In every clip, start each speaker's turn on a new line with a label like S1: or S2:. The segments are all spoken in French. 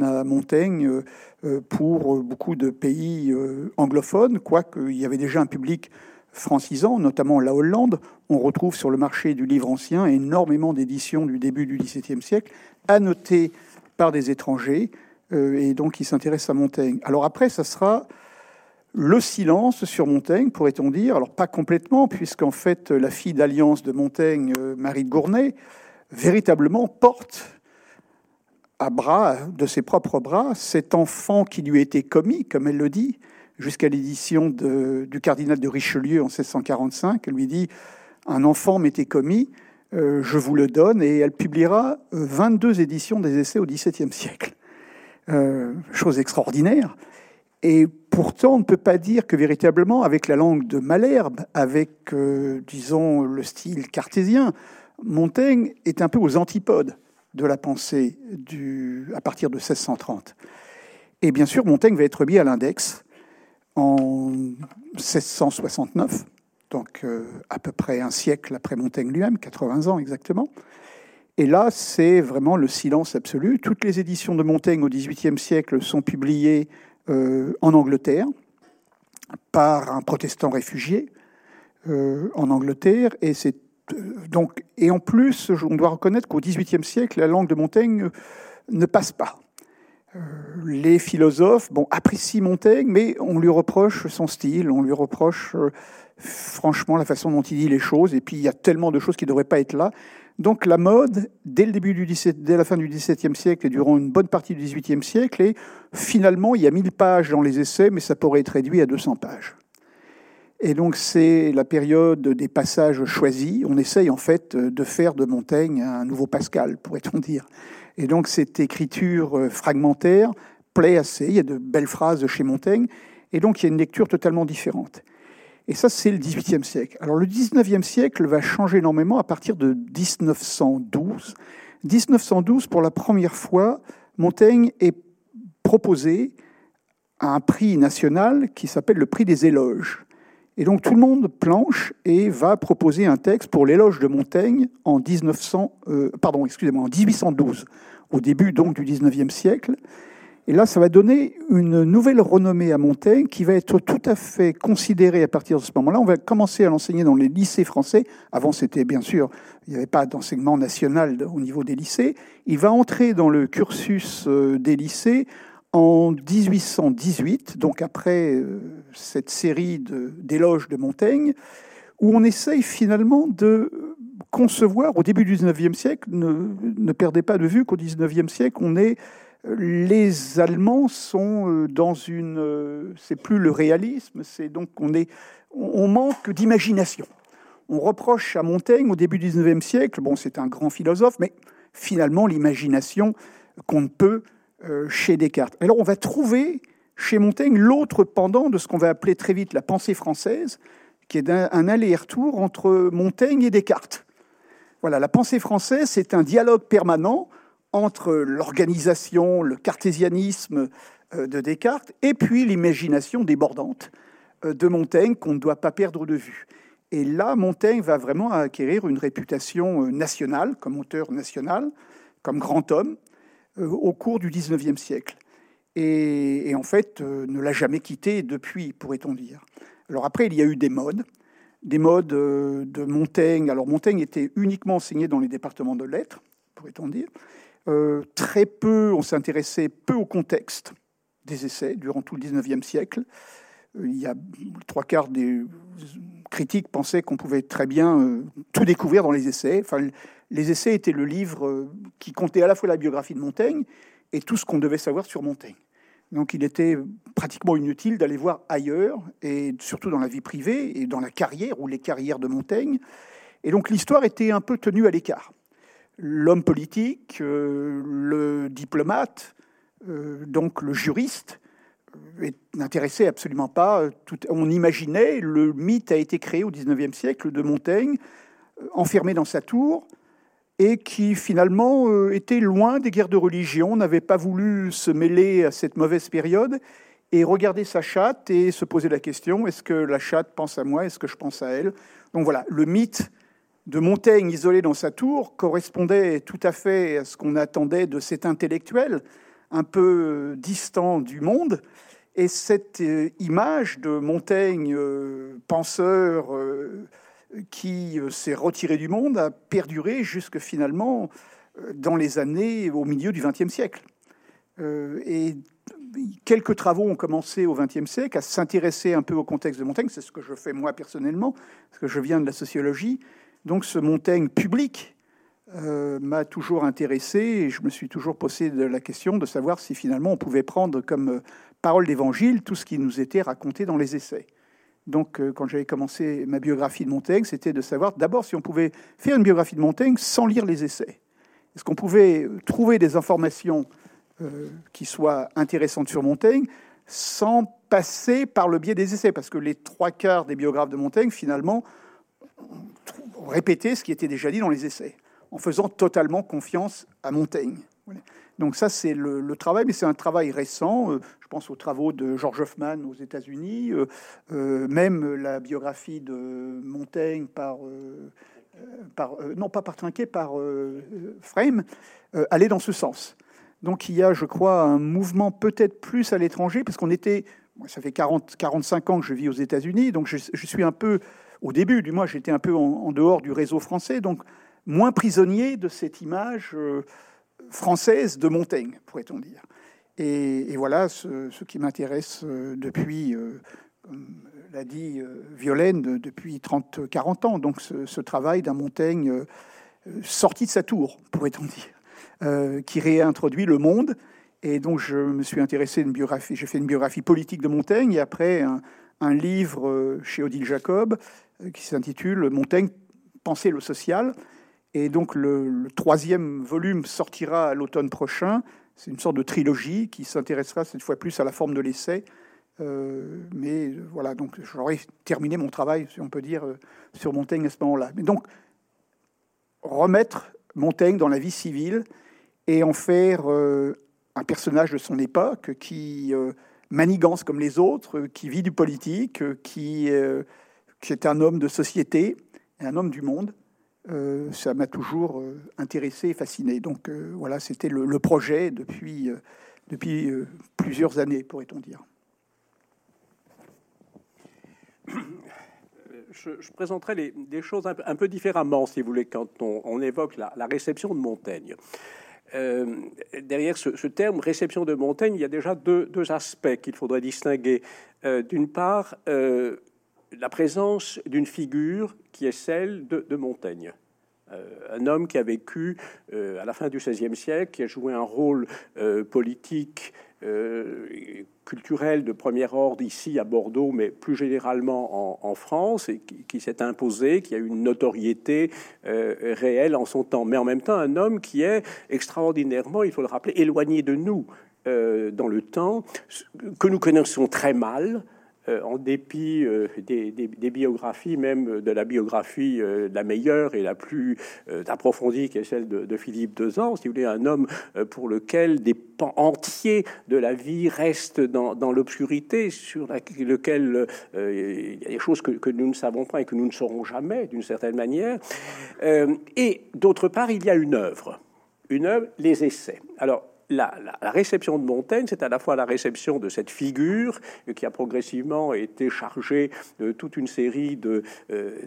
S1: à Montaigne pour beaucoup de pays anglophones, quoique il y avait déjà un public francisant, notamment la Hollande. On retrouve sur le marché du livre ancien énormément d'éditions du début du XVIIe siècle, annotées par des étrangers, et donc qui s'intéressent à Montaigne. Alors après, ça sera le silence sur Montaigne, pourrait-on dire. Alors pas complètement, puisqu'en fait, la fille d'alliance de Montaigne, Marie de Gournay, véritablement porte à bras, de ses propres bras, cet enfant qui lui été commis, comme elle le dit, jusqu'à l'édition du cardinal de Richelieu en 1645. Elle lui dit Un enfant m'était commis, euh, je vous le donne, et elle publiera 22 éditions des essais au XVIIe siècle. Euh, chose extraordinaire. Et pourtant, on ne peut pas dire que véritablement, avec la langue de Malherbe, avec, euh, disons, le style cartésien, Montaigne est un peu aux antipodes de la pensée à partir de 1630. Et bien sûr, Montaigne va être mis à l'index en 1669, donc euh, à peu près un siècle après Montaigne lui-même, 80 ans exactement. Et là, c'est vraiment le silence absolu. Toutes les éditions de Montaigne au XVIIIe siècle sont publiées euh, en Angleterre par un protestant réfugié euh, en Angleterre, et c'est donc, et en plus, on doit reconnaître qu'au XVIIIe siècle, la langue de Montaigne ne passe pas. Euh, les philosophes bon, apprécient Montaigne, mais on lui reproche son style, on lui reproche euh, franchement la façon dont il dit les choses, et puis il y a tellement de choses qui ne devraient pas être là. Donc la mode, dès, le début du 17, dès la fin du XVIIe siècle et durant une bonne partie du XVIIIe siècle, et finalement il y a 1000 pages dans les essais, mais ça pourrait être réduit à 200 pages. Et donc c'est la période des passages choisis. On essaye en fait de faire de Montaigne un nouveau Pascal, pourrait-on dire. Et donc cette écriture euh, fragmentaire plaît assez. Il y a de belles phrases chez Montaigne. Et donc il y a une lecture totalement différente. Et ça, c'est le XVIIIe siècle. Alors le XIXe siècle va changer énormément à partir de 1912. 1912, pour la première fois, Montaigne est proposé à un prix national qui s'appelle le prix des éloges. Et donc tout le monde planche et va proposer un texte pour l'éloge de Montaigne en 1900, euh, pardon, excusez-moi, en 1812, au début donc du 19e siècle. Et là, ça va donner une nouvelle renommée à Montaigne qui va être tout à fait considérée à partir de ce moment-là. On va commencer à l'enseigner dans les lycées français. Avant, c'était bien sûr, il n'y avait pas d'enseignement national au niveau des lycées. Il va entrer dans le cursus euh, des lycées en 1818, donc après euh, cette série d'éloges de, Montaigne, où on essaye finalement de concevoir, au début du XIXe siècle, ne, perdez pas de vue qu'au XIXe siècle, on est, les Allemands sont euh, dans une, euh, c'est plus le réalisme, c'est donc on est, on manque d'imagination. On reproche à Montaigne au début du XIXe siècle, bon, c'est un grand philosophe, mais finalement l'imagination qu'on ne peut euh, chez Descartes. Alors on va trouver chez Montaigne l'autre pendant de ce qu'on va appeler très vite la pensée française, qui est un, aller-retour entre Montaigne et Descartes. Voilà, la pensée française, c'est un dialogue permanent entre l'organisation, le cartésianisme euh, de Descartes, et puis l'imagination débordante euh, de Montaigne qu'on ne doit pas perdre de vue. Et là, Montaigne va vraiment acquérir une réputation nationale, comme auteur national, comme grand homme, euh, au cours du XIXe siècle. Et, en fait, euh, ne l'a jamais quitté depuis, pourrait-on dire. Alors après, il y a eu des modes, des modes euh, de Montaigne. Alors Montaigne était uniquement enseigné dans les départements de lettres, pourrait-on dire. très peu, on s'intéressait peu au contexte des essais durant tout le XIXe siècle. Il y a trois quarts des critiques pensaient qu'on pouvait très bien tout découvrir dans les essais. Enfin, les essais étaient le livre euh, qui comptait à la fois la biographie de Montaigne et tout ce qu'on devait savoir sur Montaigne. Donc il était pratiquement inutile d'aller voir ailleurs, et surtout dans la vie privée et dans la carrière ou les carrières de Montaigne. Et donc l'histoire était un peu tenue à l'écart. L'homme politique, euh, le diplomate, euh, donc le juriste, n'intéressait absolument pas. on imaginait, le mythe a été créé au XIXe siècle de Montaigne, enfermé dans sa tour, et qui finalement euh, était loin des guerres de religion, n'avait pas voulu se mêler à cette mauvaise période et regarder sa chatte et se poser la question est-ce que la chatte pense à moi Est-ce que je pense à elle? Donc voilà, le mythe de Montaigne isolé dans sa tour correspondait tout à fait à ce qu'on attendait de cet intellectuel, un peu distant du monde. Et cette image de Montaigne, penseur qui s'est retiré du monde, a perduré jusque finalement dans les années au milieu du XXe siècle. et quelques travaux ont commencé au XXe siècle à s'intéresser un peu au contexte de Montaigne. C'est ce que je fais moi personnellement, parce que je viens de la sociologie. Donc ce Montaigne public euh, m'a toujours intéressé et je me suis toujours posé la question de savoir si finalement on pouvait prendre comme euh, parole d'évangile tout ce qui nous était raconté dans les essais. Donc euh, quand j'avais commencé ma biographie de Montaigne, c'était de savoir d'abord si on pouvait faire une biographie de Montaigne sans lire les essais. Est-ce qu'on pouvait trouver des informations qui soit intéressante sur Montaigne sans passer par le biais des essais, parce que les trois quarts des biographes de Montaigne, finalement, répété ce qui était déjà dit dans les essais, en faisant totalement confiance à Montaigne. Donc ça, c'est le, travail, mais c'est un travail récent. Euh, je pense aux travaux de George Hoffman aux États-Unis, euh, même la biographie de Montaigne par, par non pas par Trinquet, par Frame, allait dans ce sens. Donc il y a, je crois, un mouvement peut-être plus à l'étranger, parce qu'on était, ça fait 40, 45 ans que je vis aux États-Unis, donc je, suis un peu, au début du mois, j'étais un peu en, dehors du réseau français, donc moins prisonnier de cette image euh, française de Montaigne, pourrait-on dire. Et, voilà ce, qui m'intéresse euh, depuis, euh, comme l'a dit Violaine, depuis 30-40 ans, donc ce, travail d'un Montaigne sorti de sa tour, pourrait-on dire. Qui réintroduit le monde. Et donc, je me suis intéressé à une biographie. J'ai fait une biographie politique de Montaigne et après un, livre chez Odile Jacob qui s'intitule Montaigne, penser le social. Et donc, le, troisième volume sortira à l'automne prochain. C'est une sorte de trilogie qui s'intéressera cette fois plus à la forme de l'essai. mais voilà, donc j'aurais terminé mon travail, si on peut dire, sur Montaigne à ce moment-là. Mais donc, remettre Montaigne dans la vie civile et en faire euh, un personnage de son époque qui euh, manigance comme les autres, qui vit du politique, qui, euh, qui, est un homme de société, un homme du monde. Ça m'a toujours intéressé et fasciné. Donc voilà, c'était le, projet depuis, depuis plusieurs années, pourrait-on dire.
S2: Je, présenterai les, des choses un peu, différemment, si vous voulez, quand on, évoque la, réception de Montaigne. Euh, derrière ce, terme réception de Montaigne, il y a déjà deux, aspects qu'il faudrait distinguer. Euh, d'une part, euh, la présence d'une figure qui est celle de, Montaigne. un homme qui a vécu à la fin du XVIe siècle, qui a joué un rôle politique euh, culturel de premier ordre ici à Bordeaux, mais plus généralement en, France, et qui, s'est imposé, qui a eu une notoriété euh, réelle en son temps, mais en même temps un homme qui est extraordinairement, il faut le rappeler, éloigné de nous euh, dans le temps, que nous connaissons très mal, euh, en dépit euh, des, biographies, même de la biographie euh, la meilleure et la plus approfondie, qui est celle de, Philippe Dezan, si vous voulez, un homme pour lequel des pans entiers de la vie restent dans, l'obscurité, sur lequel il y a des choses que, que, nous ne savons pas et que nous ne saurons jamais, d'une certaine manière. et d'autre part, il y a une œuvre, une œuvre, les essais. Alors, la, réception de Montaigne, c'est à la fois la réception de cette figure qui a progressivement été chargée de toute une série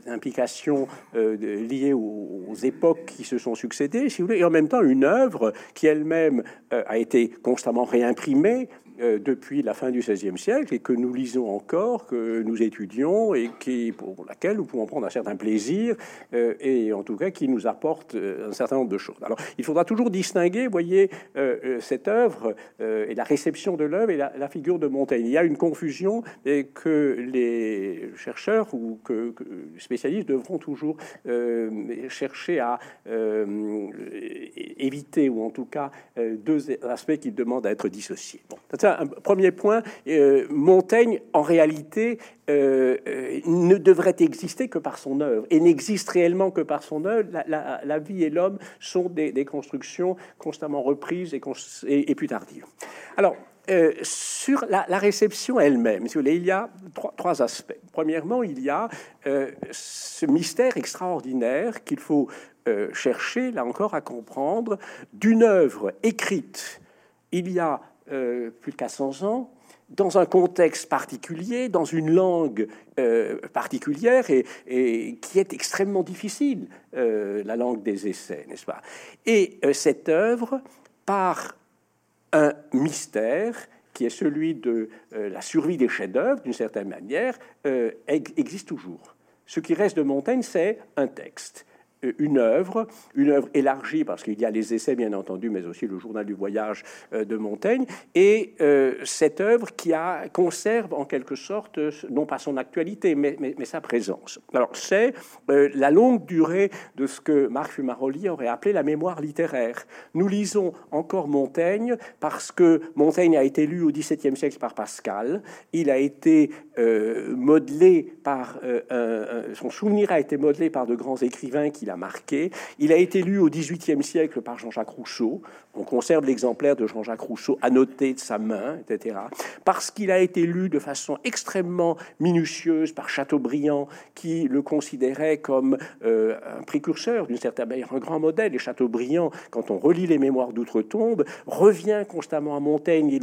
S2: d'implications euh, euh, liées aux, époques qui se sont succédées, si vous voulez, et en même temps une œuvre qui elle-même euh, a été constamment réimprimée, depuis la fin du XVIe siècle et que nous lisons encore, que nous étudions et qui, pour laquelle nous pouvons prendre un certain plaisir euh, et en tout cas qui nous apporte euh, un certain nombre de choses. Alors, il faudra toujours distinguer, voyez, cette œuvre et la réception de l'œuvre et la, figure de Montaigne. Il y a une confusion et que les chercheurs ou que, les spécialistes devront toujours chercher à éviter ou en tout cas deux aspects qui demandent à être dissociés. Bon, premier point. Euh, Montaigne, en réalité, euh, euh, ne devrait exister que par son œuvre et n'existe réellement que par son œuvre. La, vie et l'homme sont des, constructions constamment reprises et, et, plus tardives. Alors, sur la, réception elle-même, si il y a trois, aspects. Premièrement, il y a ce mystère extraordinaire qu'il faut chercher, là encore, à comprendre d'une œuvre écrite il y a plus de 400 ans, dans un contexte particulier, dans une langue particulière et, qui est extrêmement difficile, la langue des essais, n'est-ce pas? Et cette œuvre, par un mystère qui est celui de la survie des chefs-d'œuvre, d'une certaine manière, existe toujours. Ce qui reste de Montaigne, c'est un texte une œuvre, une œuvre élargie, parce qu'il y a les essais, bien entendu, mais aussi le journal du voyage euh, de Montaigne, et euh, cette œuvre qui a, conserve en quelque sorte, non pas son actualité, mais, sa présence. Alors, c'est euh, la longue durée de ce que Marc Fumaroli aurait appelé la mémoire littéraire. Nous lisons encore Montaigne parce que Montaigne a été lu au XVIIe siècle par Pascal, il a été modelé par, son souvenir a été modelé par de grands écrivains marqué. Il a été lu au XVIIIe siècle par Jean-Jacques Rousseau. On conserve l'exemplaire de Jean-Jacques Rousseau annoté de sa main, etc. Parce qu'il a été lu de façon extrêmement minutieuse par Chateaubriand, qui le considérait comme euh, un précurseur d'une certaine manière, un grand modèle. Et Chateaubriand, quand on relit les Mémoires d'outre-tombe, revient constamment à Montaigne. Et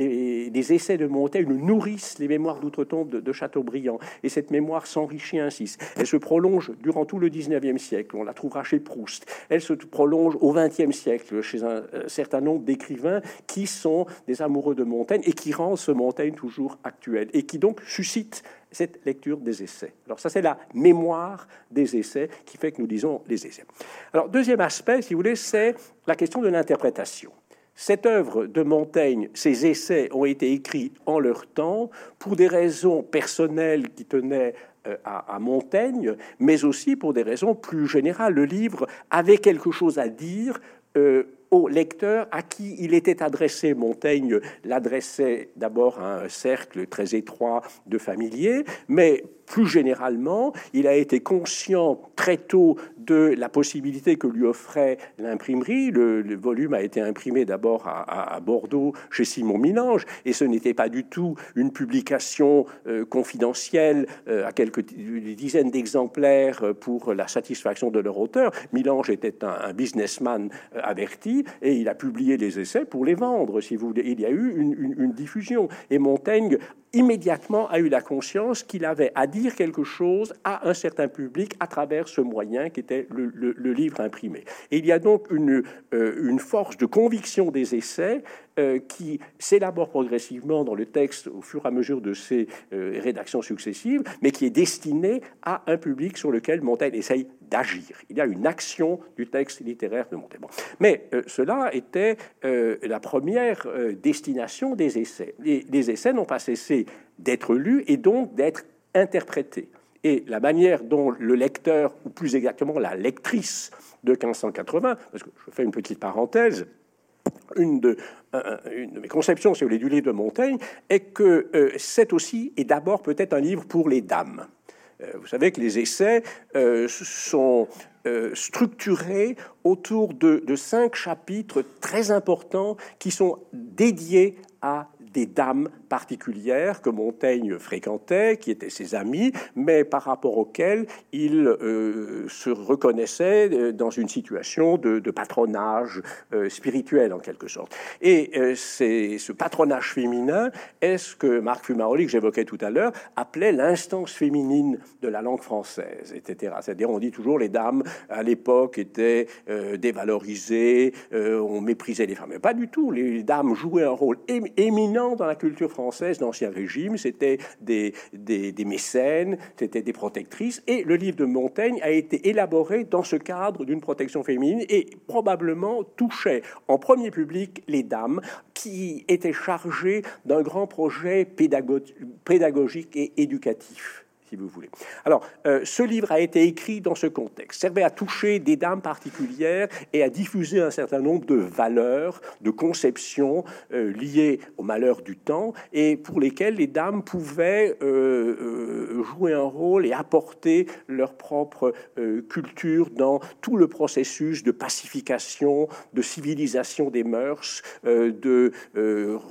S2: les, essais de Montaigne nourrissent les Mémoires d'outre-tombe de, Chateaubriand. Et cette mémoire s'enrichit ainsi. Elle se prolonge durant tout le XIXe siècle. On la chez Proust. Elle se prolonge au XXe siècle chez un, certain nombre d'écrivains qui sont des amoureux de Montaigne et qui rendent ce Montaigne toujours actuel et qui donc suscitent cette lecture des essais. Alors ça, c'est la mémoire des essais qui fait que nous lisons les essais. Alors deuxième aspect, si vous voulez, c'est la question de l'interprétation. Cette œuvre de Montaigne, ces essais ont été écrits en leur temps pour des raisons personnelles qui tenaient euh, à, Montaigne, mais aussi pour des raisons plus générales. Le livre avait quelque chose à dire euh, au lecteur à qui il était adressé. Montaigne l'adressait d'abord à un cercle très étroit de familiers, mais plus généralement, il a été conscient très tôt de la possibilité que lui offrait l'imprimerie. Le, volume a été imprimé d'abord à, Bordeaux chez Simon Milange, et ce n'était pas du tout une publication euh, confidentielle euh, à quelques dizaines d'exemplaires euh, pour la satisfaction de leur auteur. Milange était un, businessman averti, et il a publié les essais pour les vendre, si vous voulez. Il y a eu une, une diffusion, et Montaigne immédiatement a eu la conscience qu'il avait à dire quelque chose à un certain public à travers ce moyen qui était le, livre imprimé. Et il y a donc une, euh, force de conviction des essais euh, qui s'élabore progressivement dans le texte au fur et à mesure de ses euh, rédactions successives, mais qui est destinée à un public sur lequel Montaigne essaye d'agir. Il y a une action du texte littéraire de Montaigne. Mais cela était la première destination des essais. les essais n'ont pas cessé d'être lu et donc d'être interprété. Et la manière dont le lecteur, ou plus exactement la lectrice de 1580, parce que je fais une petite parenthèse, une de, mes conceptions, si vous voulez, du livre de Montaigne, est que euh, c'est aussi et d'abord peut-être un livre pour les dames. Euh, vous savez que les essais euh, sont structurés autour de, cinq chapitres très importants qui sont dédiés à des dames particulières que Montaigne fréquentait, qui étaient ses amis, mais par rapport auxquelles il euh, se reconnaissait euh, dans une situation de, patronage euh, spirituel en quelque sorte. Et ce patronage féminin est ce que Marc Fumaroli, que j'évoquais tout à l'heure, appelait l'instance féminine de la langue française, etc. C'est-à-dire, on dit toujours les dames à l'époque étaient dévalorisées, on méprisait les femmes. Mais pas du tout. Les dames jouaient un rôle éminent dans la culture française françaises d'Ancien Régime, c'était des, des, mécènes, c'était des protectrices, et le livre de Montaigne a été élaboré dans ce cadre d'une protection féminine et probablement touchait en premier public les dames qui étaient chargées d'un grand projet pédagogique et éducatif vous voulez. Alors, euh, ce livre a été écrit dans ce contexte, servait à toucher des dames particulières et à diffuser un certain nombre de valeurs, de conceptions euh, liées au malheur du temps et pour lesquelles les dames pouvaient euh, jouer un rôle et apporter leur propre culture dans tout le processus de pacification, de civilisation des mœurs, de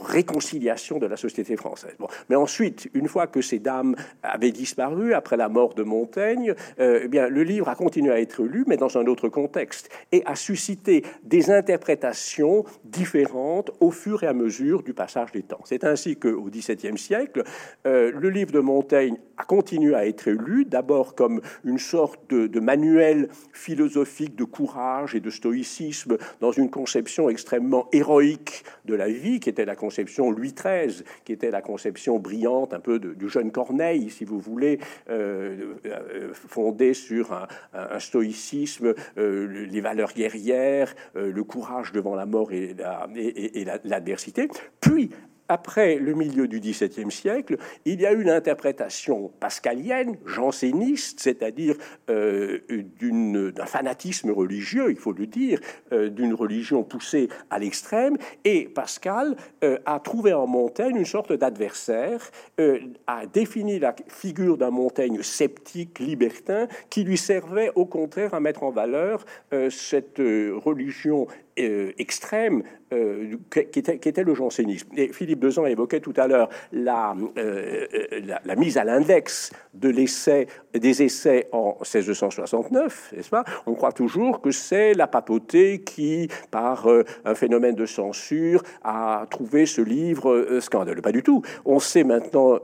S2: réconciliation de la société française. Bon. Mais ensuite, une fois que ces dames avaient disparu, après la mort de Montaigne, eh bien, le livre a continué à être lu, mais dans un autre contexte, et a suscité des interprétations différentes au fur et à mesure du passage des temps. C'est ainsi qu'au XVIIe siècle, le livre de Montaigne a continué à être lu, d'abord comme une sorte de, de manuel philosophique de courage et de stoïcisme dans une conception extrêmement héroïque de la vie, qui était la conception Louis XIII, qui était la conception brillante un peu du jeune Corneille, si vous voulez, euh, euh, fondée sur un, stoïcisme, euh, les valeurs guerrières, le courage devant la mort et l'adversité. Puis, après le milieu du XVIIe siècle, il y a une interprétation pascalienne, janséniste, c'est-à-dire euh, d'un fanatisme religieux, il faut le dire, euh, d'une religion poussée à l'extrême, et Pascal euh, a trouvé en Montaigne une sorte d'adversaire, a défini la figure d'un Montaigne sceptique, libertin, qui lui servait au contraire à mettre en valeur cette religion euh, extrême euh, qui, était, le jansénisme. Et Philippe Dezan évoquait tout à l'heure la, euh, la, mise à l'index de l'essai, des essais en 1669, n'est-ce pas? On croit toujours que c'est la papauté qui, par un phénomène de censure, a trouvé ce livre scandaleux. Pas du tout. On sait maintenant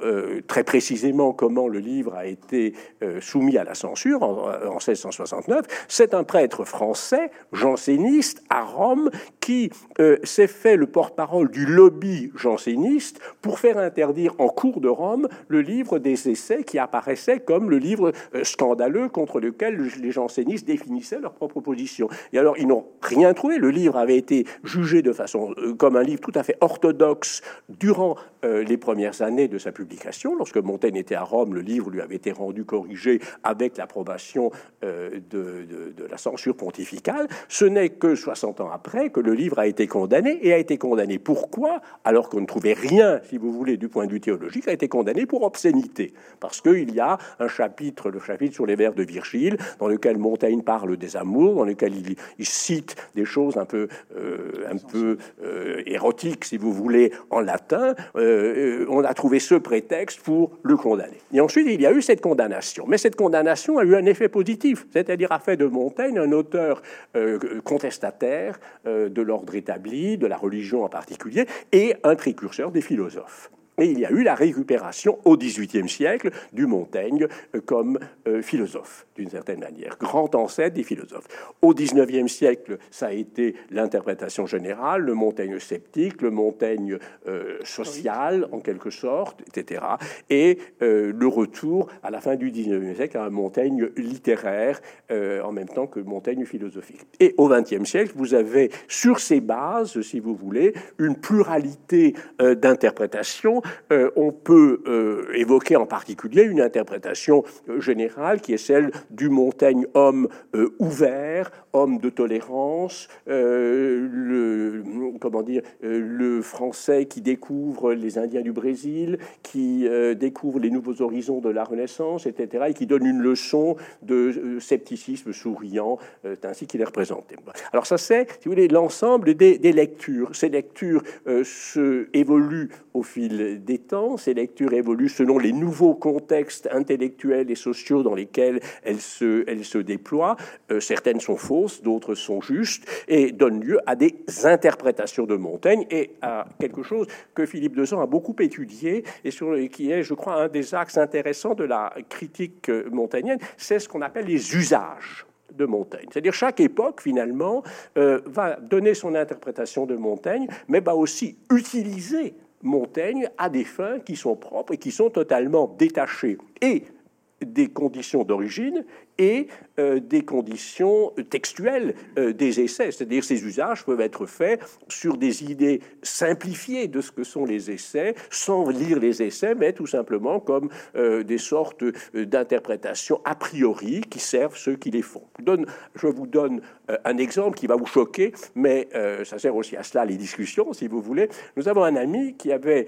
S2: très précisément comment le livre a été soumis à la censure en, en 1669. C'est un prêtre français, janséniste, à Rome qui euh, s'est fait le porte-parole du lobby janséniste pour faire interdire en cours de Rome le livre des essais qui apparaissait comme le livre euh, scandaleux contre lequel les jansénistes définissaient leur propre position. Et alors ils n'ont rien trouvé. Le livre avait été jugé de façon euh, comme un livre tout à fait orthodoxe durant les premières années de sa publication. Lorsque Montaigne était à Rome, le livre lui avait été rendu corrigé avec l'approbation de, de la censure pontificale. Ce n'est que 60 ans après que le livre a été condamné et a été condamné. Pourquoi Alors qu'on ne trouvait rien, si vous voulez, du point de vue théologique, a été condamné pour obscénité? Parce qu'il y a un chapitre, le chapitre sur les vers de Virgile, dans lequel Montaigne parle des amours, dans lequel il, cite des choses un peu, euh, un peu euh, érotiques, si vous voulez, en latin. Euh, on a trouvé ce prétexte pour le condamner. Et ensuite, il y a eu cette condamnation. Mais cette condamnation a eu un effet positif, c'est-à-dire a fait de Montaigne un auteur contestataire de l'ordre établi, de la religion en particulier, et un précurseur des philosophes. Et il y a eu la récupération au XVIIIe siècle du Montaigne euh, comme euh, philosophe, d'une certaine manière, grand ancêtre des philosophes. Au XIXe siècle, ça a été l'interprétation générale, le Montaigne sceptique, le Montaigne euh, social, en quelque sorte, etc. Et le retour, à la fin du XIXe siècle, à un Montaigne littéraire, en même temps que Montaigne philosophique. Et au XXe siècle, vous avez, sur ces bases, si vous voulez, une pluralité d'interprétations euh, on peut euh, évoquer en particulier une interprétation euh, générale qui est celle du Montaigne homme ouvert, homme de tolérance, le, comment dire, le français qui découvre les Indiens du Brésil, qui découvre les nouveaux horizons de la Renaissance, etc., et qui donne une leçon de scepticisme souriant, ainsi qu'il est représenté. Alors ça c'est, si vous voulez, l'ensemble des, des, lectures. Ces lectures se évoluent au fil des temps. Ces lectures évoluent selon les nouveaux contextes intellectuels et sociaux dans lesquels elles se, elles se déploient. Euh, certaines sont fausses, d'autres sont justes, et donnent lieu à des interprétations de Montaigne et à quelque chose que Philippe Dezan a beaucoup étudié et sur, qui est, je crois, un des axes intéressants de la critique montaignienne, c'est ce qu'on appelle les usages de Montaigne. C'est-à-dire chaque époque, finalement, euh, va donner son interprétation de Montaigne, mais va aussi utiliser Montaigne a des fins qui sont propres et qui sont totalement détachées et des conditions d'origine et euh, des conditions textuelles euh, des essais. C'est-à-dire ces usages peuvent être faits sur des idées simplifiées de ce que sont les essais, sans lire les essais, mais tout simplement comme euh, des sortes d'interprétations a priori qui servent ceux qui les font. Je, vous donne un exemple qui va vous choquer, mais ça sert aussi à cela les discussions, si vous voulez. Nous avons un ami qui avait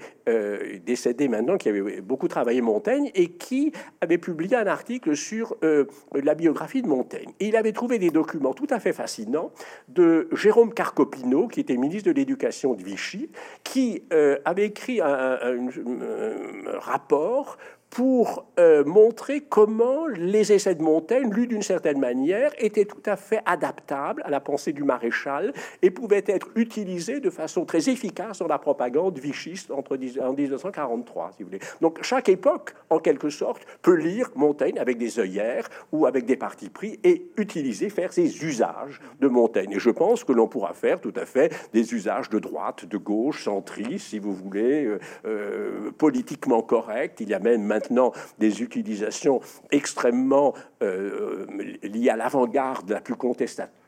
S2: décédé maintenant, qui avait beaucoup travaillé Montaigne et qui avait publié un article sur la biographie de Montaigne. Il avait trouvé des documents tout à fait fascinants de Jérôme Carcopino, qui était ministre de l'Éducation de Vichy, qui euh, avait écrit un, rapport pour euh, montrer comment les essais de Montaigne, lus d'une certaine manière, étaient tout à fait adaptables à la pensée du maréchal et pouvaient être utilisés de façon très efficace dans la propagande vichiste entre, en 1943, si vous voulez. Donc chaque époque, en quelque sorte, peut lire Montaigne avec des œillères ou avec des partis pris et utiliser, faire ses usages de Montaigne. Et je pense que l'on pourra faire tout à fait des usages de droite, de gauche, centriste, si vous voulez, euh, euh, politiquement correct. Il y a même maintenant des utilisations extrêmement euh, liées à l'avant-garde la plus contestataire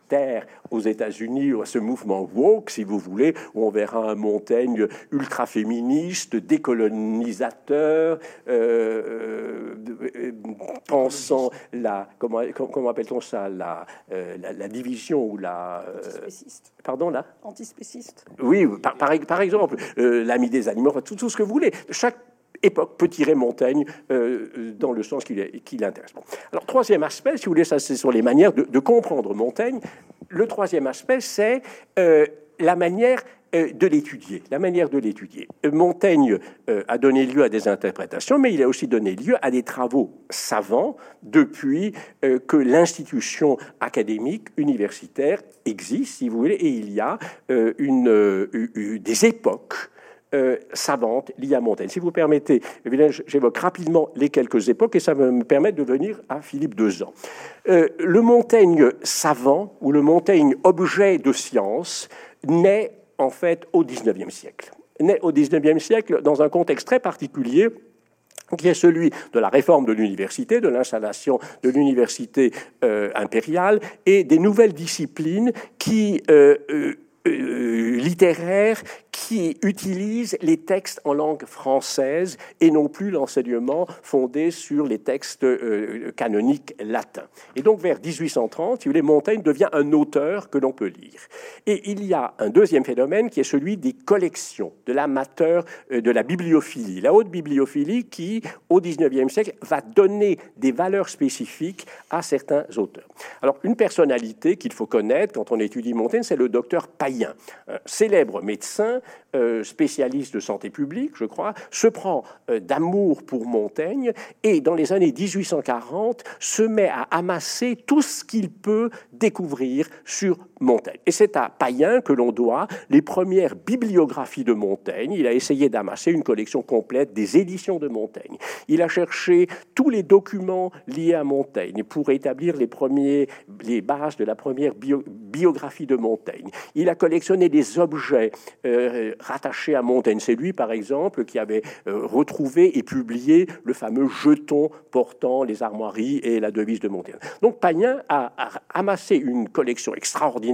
S2: aux États-Unis, ou à ce mouvement woke, si vous voulez, où on verra un Montaigne ultra-féministe, décolonisateur, euh, euh, pensant la, comment, comment appelle-t-on ça, la, la, division ou la... pardon, là?
S3: Antispéciste.
S2: Oui, par, par, exemple, l'ami des animaux, tout, tout ce que vous voulez. Chaque époque peut tirer Montaigne euh, dans le sens qui, l'intéresse. Alors, troisième aspect, si vous voulez, ça c'est sur les manières de, comprendre Montaigne. Le troisième aspect, c'est euh, la manière euh, de l'étudier, la manière de l'étudier. Montaigne a donné lieu à des interprétations, mais il a aussi donné lieu à des travaux savants depuis que l'institution académique universitaire existe, si vous voulez, et il y a des époques euh, savante liée à Montaigne. Si vous permettez, j'évoque rapidement les quelques époques et ça va me permettre de venir à Philippe Dezan. Euh, le Montaigne savant ou le Montaigne objet de science naît en fait au XIXe siècle. Naît au XIXe siècle dans un contexte très particulier qui est celui de la réforme de l'université, de l'installation de l'université euh, impériale et des nouvelles disciplines qui euh, littéraires qui utilise les textes en langue française et non plus l'enseignement fondé sur les textes euh, canoniques latins. Et donc vers 1830, si Montaigne devient un auteur que l'on peut lire. Et il y a un deuxième phénomène qui est celui des collections, de l'amateur, euh, de la bibliophilie. La haute bibliophilie qui, au XIXe siècle, va donner des valeurs spécifiques à certains auteurs. Alors une personnalité qu'il faut connaître quand on étudie Montaigne, c'est le docteur Payen, un célèbre médecin euh, spécialiste de santé publique, je crois, se prend euh, d'amour pour Montaigne et dans les années 1840 se met à amasser tout ce qu'il peut découvrir sur Et c'est à Payen que l'on doit les premières bibliographies de Montaigne. Il a essayé d'amasser une collection complète des éditions de Montaigne. Il a cherché tous les documents liés à Montaigne pour établir les, premiers, les bases de la première biographie de Montaigne. Il a collectionné des objets euh, rattaché à Montaigne. C'est lui, par exemple, qui avait euh, retrouvé et publié le fameux jeton portant les armoiries et la devise de Montaigne. Donc Pagnat a, amassé une collection extraordinaire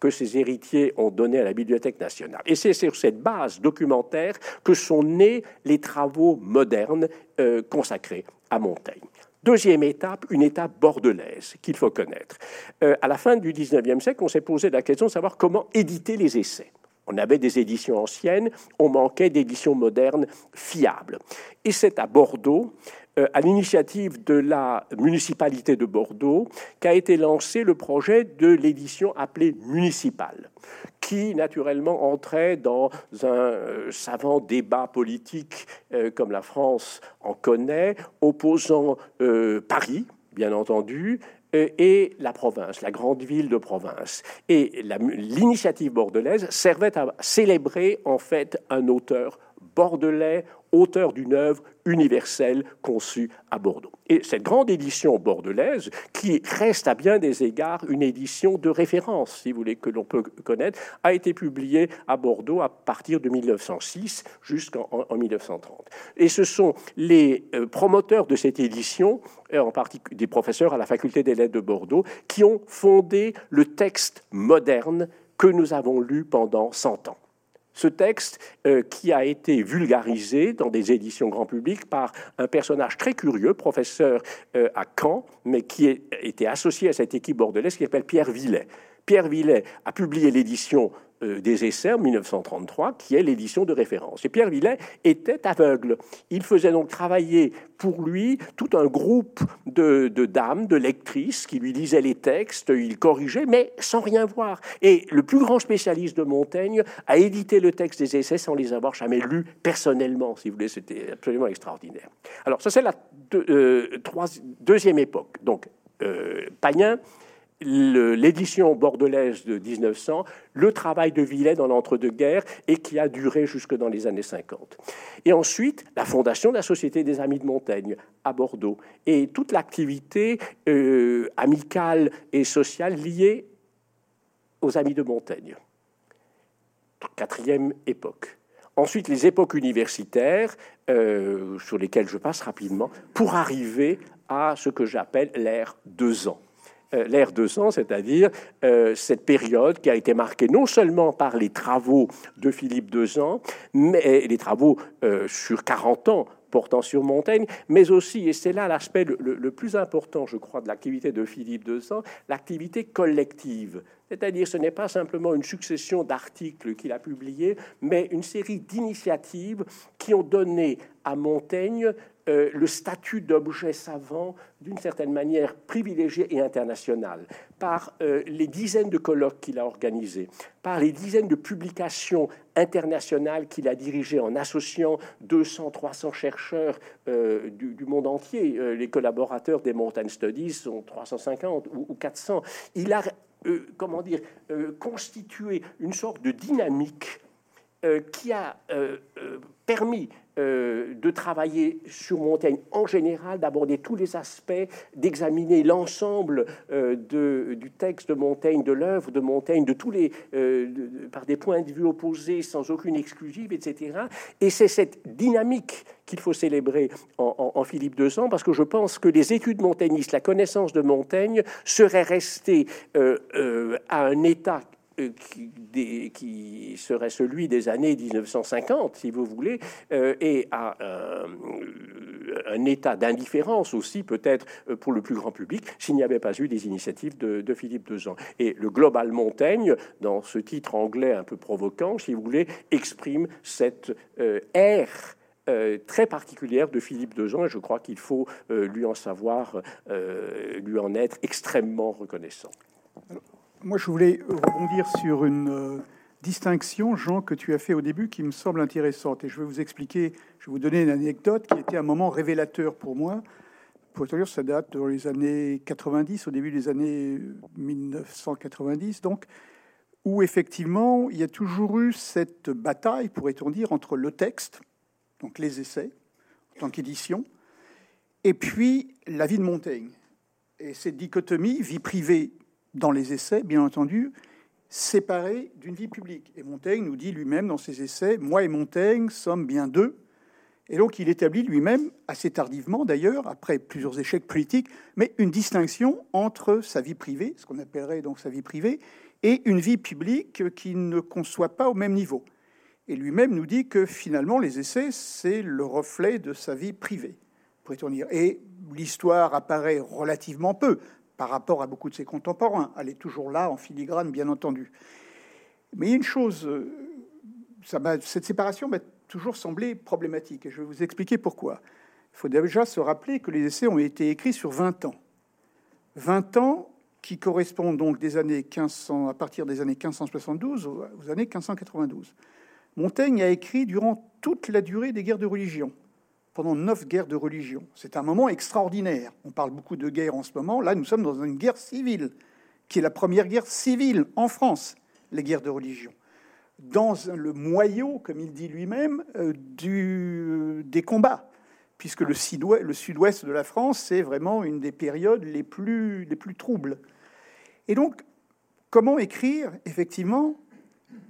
S2: que ses héritiers ont donnée à la Bibliothèque nationale. Et c'est sur cette base documentaire que sont nés les travaux modernes euh, consacrés à Montaigne. Deuxième étape, une étape bordelaise qu'il faut connaître. Euh, à la fin du XIXe siècle, on s'est posé la question de savoir comment éditer les essais. On avait des éditions anciennes, on manquait d'éditions modernes fiables. Et c'est à Bordeaux, à l'initiative de la municipalité de Bordeaux, qu'a été lancé le projet de l'édition appelée municipale, qui naturellement entrait dans un euh, savant débat politique euh, comme la France en connaît, opposant Paris, bien entendu, euh, et la province, la grande ville de province. Et l'initiative bordelaise servait à célébrer en fait un auteur bordelais, auteur d'une œuvre universelle conçue à Bordeaux. Et cette grande édition bordelaise, qui reste à bien des égards une édition de référence, si vous voulez, que l'on peut connaître, a été publiée à Bordeaux à partir de 1906 jusqu'en 1930. Et ce sont les euh, promoteurs de cette édition, en particulier des professeurs à la faculté des lettres de Bordeaux, qui ont fondé le texte moderne que nous avons lu pendant 100 ans. Ce texte, euh, qui a été vulgarisé dans des éditions grand public par un personnage très curieux, professeur euh, à Caen, mais qui était associé à cette équipe bordelaise, qui s'appelle Pierre Villet. Pierre Villet a publié l'édition des essais en 1933, qui est l'édition de référence. Et Pierre Villet était aveugle. Il faisait donc travailler pour lui tout un groupe de, dames, de lectrices, qui lui lisaient les textes, il corrigeait, mais sans rien voir. Et le plus grand spécialiste de Montaigne a édité le texte des essais sans les avoir jamais lus personnellement, si vous voulez. C'était absolument extraordinaire. Alors, ça, c'est la euh, deuxième époque. Donc, euh, l'édition bordelaise de 1900, le travail de Villet dans l'entre-deux-guerres et qui a duré jusque dans les années 50. Et ensuite, la fondation de la Société des Amis de Montaigne à Bordeaux et toute l'activité euh, amicale et sociale liée aux Amis de Montaigne. Quatrième époque. Ensuite, les époques universitaires, euh, sur lesquelles je passe rapidement, pour arriver à ce que j'appelle l'ère deux ans. Euh, l'ère 200, c'est-à-dire euh, cette période qui a été marquée non seulement par les travaux de Philippe II, mais les travaux euh, sur 40 ans portant sur Montaigne, mais aussi, et c'est là l'aspect le, plus important, je crois, de l'activité de Philippe II, l'activité collective. C'est-à-dire, ce n'est pas simplement une succession d'articles qu'il a publiés, mais une série d'initiatives qui ont donné à Montaigne euh, le statut d'objet savant d'une certaine manière privilégié et international, par euh, les dizaines de colloques qu'il a organisés, par les dizaines de publications internationales qu'il a dirigées en associant 200, 300 chercheurs euh, du, monde entier. les collaborateurs des Mountain Studies sont 350 ou, ou 400. Il a, comment dire, constitué une sorte de dynamique qui a permis euh, de travailler sur Montaigne en général, d'aborder tous les aspects, d'examiner l'ensemble euh, du texte de Montaigne, de l'œuvre de Montaigne, de tous les, euh, par des points de vue opposés, sans aucune exclusive, etc. Et c'est cette dynamique qu'il faut célébrer en, Philippe II, parce que je pense que les études montagnistes, la connaissance de Montaigne, serait restée à un état euh, qui, serait celui des années 1950, si vous voulez, euh, et à un, état d'indifférence aussi, peut-être euh, pour le plus grand public, s'il n'y avait pas eu des initiatives de, Philippe II. Et le Global Montaigne, dans ce titre anglais un peu provoquant, si vous voulez, exprime cette ère. très particulière de Philippe II, et je crois qu'il faut lui en savoir, lui en être extrêmement reconnaissant.
S1: Moi, je voulais rebondir sur une euh, distinction, Jean, que tu as fait au début, qui me semble intéressante. Et je vais vous expliquer, je vais vous donner une anecdote qui était un moment révélateur pour moi. Pour être ça date dans les années 90, au début des années 1990, donc, où effectivement, il y a toujours eu cette bataille, pourrait-on dire, entre le texte, donc les essais, en tant qu'édition, et puis la vie de Montaigne. Et cette dichotomie, vie privée, dans les essais, bien entendu, séparés d'une vie publique. Et Montaigne nous dit lui-même dans ses essais, moi et Montaigne sommes bien deux. Et donc il établit lui-même, assez tardivement d'ailleurs, après plusieurs échecs politiques, mais une distinction entre sa vie privée, ce qu'on appellerait donc sa vie privée, et une vie publique qui ne conçoit pas au même niveau. Et lui-même nous dit que finalement les essais, c'est le reflet de sa vie privée, pourrait-on dire. Et l'histoire apparaît relativement peu par rapport à beaucoup de ses contemporains. Elle est toujours là, en filigrane, bien entendu. Mais une chose, euh, ça cette séparation m'a toujours semblé problématique, et je vais vous expliquer pourquoi. Il faut déjà se rappeler que les essais ont été écrits sur 20 ans. 20 ans qui correspondent donc des années 1500, à partir des années 1572 aux années 1592. Montaigne a écrit durant toute la durée des guerres de religion pendant neuf guerres de religion. C'est un moment extraordinaire. On parle beaucoup de guerre en ce moment. Là, nous sommes dans une guerre civile, qui est la première guerre civile en France, les guerres de religion. Dans le moyau, comme il dit lui-même, euh, du, des combats, puisque le sud-ouest de la France, c'est vraiment une des périodes les plus troubles. Et donc, comment écrire, effectivement,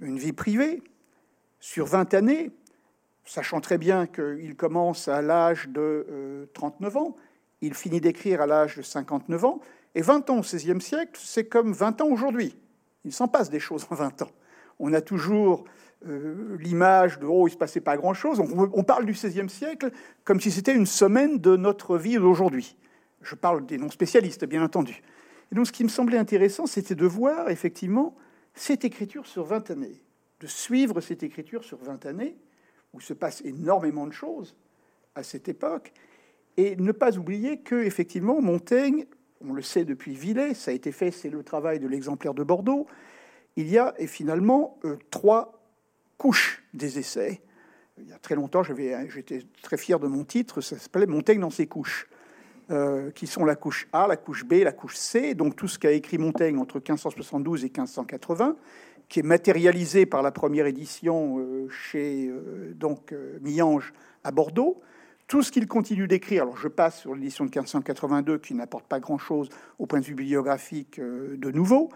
S1: une vie privée sur 20 années sachant très bien qu'il commence à l'âge de 39 euh, ans, il finit d'écrire à l'âge de 59 ans, et 20 ans au XVIe siècle, c'est comme 20 ans aujourd'hui. Il s'en passe des choses en 20 ans. On a toujours euh, l'image de « oh, il ne se passait pas grand-chose ». On, parle du XVIe siècle comme si c'était une semaine de notre vie d'aujourd'hui. Je parle des non-spécialistes, bien entendu. Et donc ce qui me semblait intéressant, c'était de voir effectivement cette écriture sur 20 années de suivre cette écriture sur 20 années, où se passe énormément de choses à cette époque, et ne pas oublier que, effectivement, Montaigne, on le sait depuis Villet, ça a été fait, c'est le travail de l'exemplaire de Bordeaux, il y a finalement euh, trois couches des essais. Il y a très longtemps, j'étais très fier de mon titre, ça s'appelait Montaigne dans ses couches, euh, qui sont la couche A, la couche B, la couche C, donc tout ce qu'a écrit Montaigne entre 1572 et 1580, qui est matérialisé par la première édition euh, chez donc Millange à Bordeaux. Tout ce qu'il continue d'écrire, alors je passe sur l'édition de 1582 qui n'apporte pas grand-chose au point de vue bibliographique de nouveau,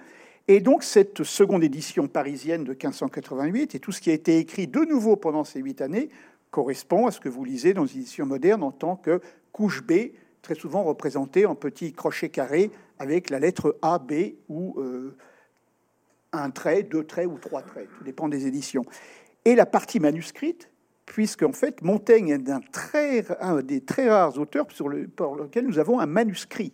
S1: et donc cette seconde édition parisienne de 1588 et tout ce qui a été écrit de nouveau pendant ces huit années correspond à ce que vous lisez dans les éditions modernes en tant que couche B, très souvent représentée en petits crochets carrés avec la lettre A, B ou euh, un trait, deux traits ou trois traits, tout dépend des éditions. Et la partie manuscrite, puisque en fait Montaigne est un, des très rares auteurs sur le, pour lequel nous avons un manuscrit.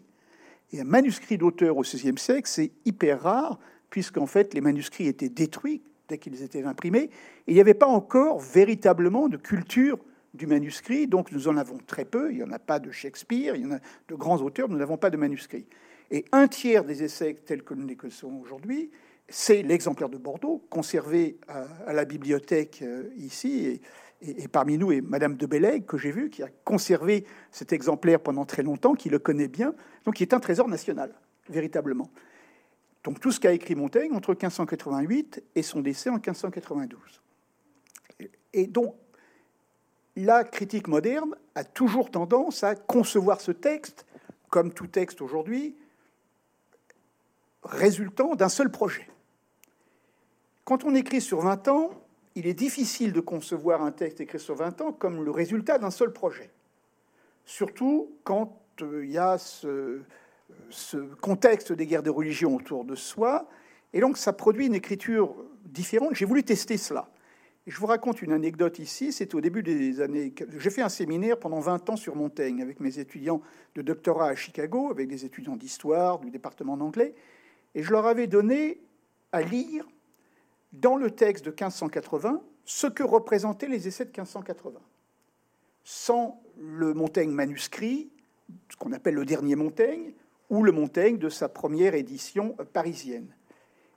S1: Et un manuscrit d'auteur au XVIe siècle, c'est hyper rare, puisqu'en fait, les manuscrits étaient détruits dès qu'ils étaient imprimés, et il n'y avait pas encore véritablement de culture du manuscrit, donc nous en avons très peu. Il n'y en a pas de Shakespeare, il y en a de grands auteurs, nous n'avons pas de manuscrits. Et un tiers des essais tels que nous les connaissons aujourd'hui, c'est l'exemplaire de Bordeaux, conservé à, la bibliothèque euh, ici, et parmi nous est Madame de Bellègue, que j'ai vu, qui a conservé cet exemplaire pendant très longtemps, qui le connaît bien, donc qui est un trésor national, véritablement. Donc tout ce qu'a écrit Montaigne entre 1588 et son décès en 1592. Et donc, la critique moderne a toujours tendance à concevoir ce texte, comme tout texte aujourd'hui, résultant d'un seul projet. Quand on écrit sur 20 ans, il est difficile de concevoir un texte écrit sur 20 ans comme le résultat d'un seul projet. Surtout quand euh, il y a ce, contexte des guerres de religion autour de soi. Et donc ça produit une écriture différente. J'ai voulu tester cela. je vous raconte une anecdote ici. C'est au début des années. J'ai fait un séminaire pendant 20 ans sur Montaigne avec mes étudiants de doctorat à Chicago, avec des étudiants d'histoire du département d'anglais. Et je leur avais donné à lire dans le texte de 1580 ce que représentaient les essais de 1580. Sans le Montaigne manuscrit, ce qu'on appelle le dernier Montaigne, ou le Montaigne de sa première édition parisienne.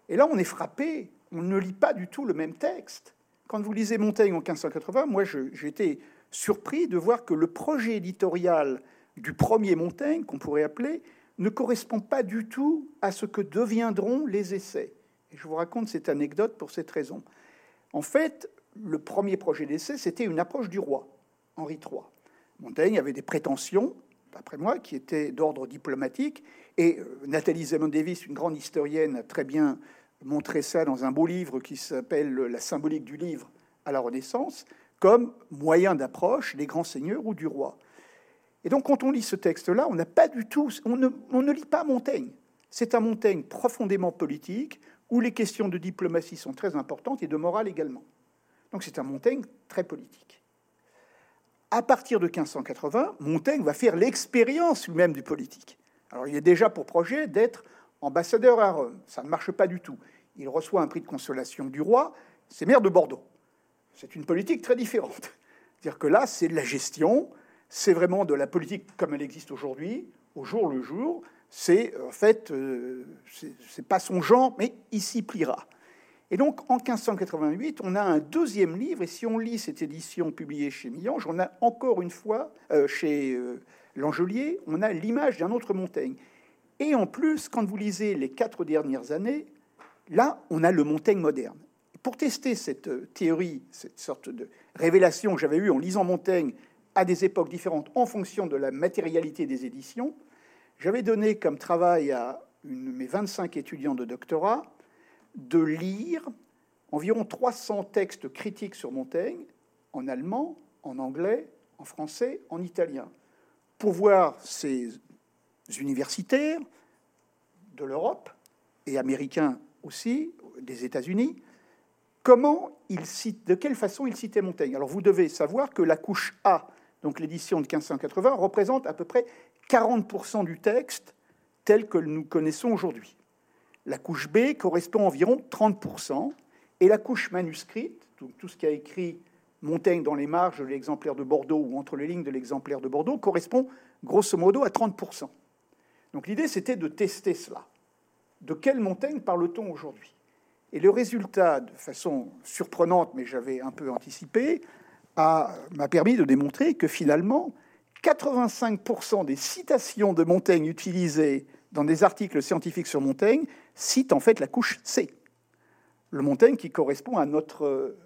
S1: Et là, on est frappé, on ne lit pas du tout le même texte. Quand vous lisez Montaigne en 1580, moi, j'étais surpris de voir que le projet éditorial du premier Montaigne, qu'on pourrait appeler, ne correspond pas du tout à ce que deviendront les essais je vous raconte cette anecdote pour cette raison. En fait, le premier projet d'essai, c'était une approche du roi, Henri III. Montaigne avait des prétentions, d'après moi, qui étaient d'ordre diplomatique, et euh, Nathalie Zemon-Davis, une grande historienne, a très bien montré ça dans un beau livre qui s'appelle La symbolique du livre à la Renaissance, comme moyen d'approche des grands seigneurs ou du roi. Et donc, quand on lit ce texte-là, on n'a pas du tout, on ne lit pas Montaigne. C'est un Montaigne profondément politique, où les questions de diplomatie sont très importantes et de morale également. Donc c'est un Montaigne très politique. À partir de 1580, Montaigne va faire l'expérience lui-même du politique. Alors il est déjà pour projet d'être ambassadeur à Rome. Ça ne marche pas du tout. Il reçoit un prix de consolation du roi, c'est maire de Bordeaux. C'est une politique très différente. C'est-à-dire que là, c'est de la gestion, c'est vraiment de la politique comme elle existe aujourd'hui, au jour le jour, c'est en fait, euh, c'est pas son genre, mais il s'y pliera. Et donc, en 1588, on a un deuxième livre, et si on lit cette édition publiée chez Millange, on a encore une fois, euh, chez euh, Langelier, on a l'image d'un autre Montaigne. Et en plus, quand vous lisez les quatre dernières années, là, on a le Montaigne moderne. pour tester cette théorie, cette sorte de révélation que j'avais eue en lisant Montaigne à des époques différentes en fonction de la matérialité des éditions, j'avais donné comme travail à mes 25 étudiants de doctorat de lire environ 300 textes critiques sur Montaigne en allemand, en anglais, en français, en italien, pour voir ces universitaires de l'Europe et américains aussi, des États-Unis, comment ils citent, de quelle façon ils citaient Montaigne. Alors vous devez savoir que la couche A, donc l'édition de 1580, représente à peu près 40% du texte tel que nous connaissons aujourd'hui. La couche B correspond à environ 30%, Et la couche manuscrite, tout, tout ce qui a écrit Montaigne dans les marges de l'exemplaire de Bordeaux ou entre les lignes de l'exemplaire de Bordeaux, correspond grosso modo à 30%. Donc l'idée, c'était de tester cela. De quelle Montaigne parle-t-on aujourd'hui? Et le résultat, de façon surprenante, mais j'avais un peu anticipé, m'a permis de démontrer que finalement, 85% des citations de Montaigne utilisées dans des articles scientifiques sur Montaigne citent en fait la couche C. Le Montaigne qui correspond à notre euh,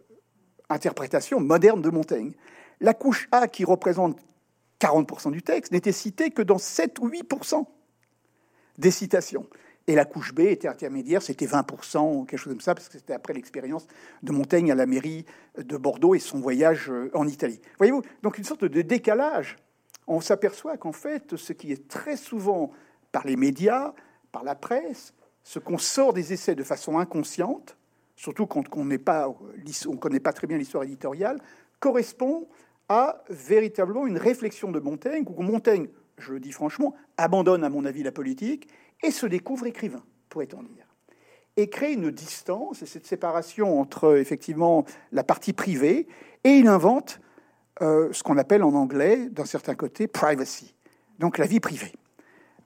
S1: interprétation moderne de Montaigne. La couche A, qui représente 40% du texte, n'était citée que dans 7 ou 8% des citations. Et la couche B était intermédiaire, c'était 20% ou quelque chose comme ça, parce que c'était après l'expérience de Montaigne à la mairie de Bordeaux et son voyage euh, en Italie. Voyez-vous Donc une sorte de décalage. On s'aperçoit qu'en fait, ce qui est très souvent par les médias, par la presse, ce qu'on sort des essais de façon inconsciente, surtout quand on ne connaît pas très bien l'histoire éditoriale, correspond à véritablement une réflexion de Montaigne, où Montaigne, je le dis franchement, abandonne à mon avis la politique et se découvre écrivain, pourrait-on dire. Et crée une distance et cette séparation entre effectivement la partie privée, et il invente euh, ce qu'on appelle en anglais, d'un certain côté, privacy, donc la vie privée.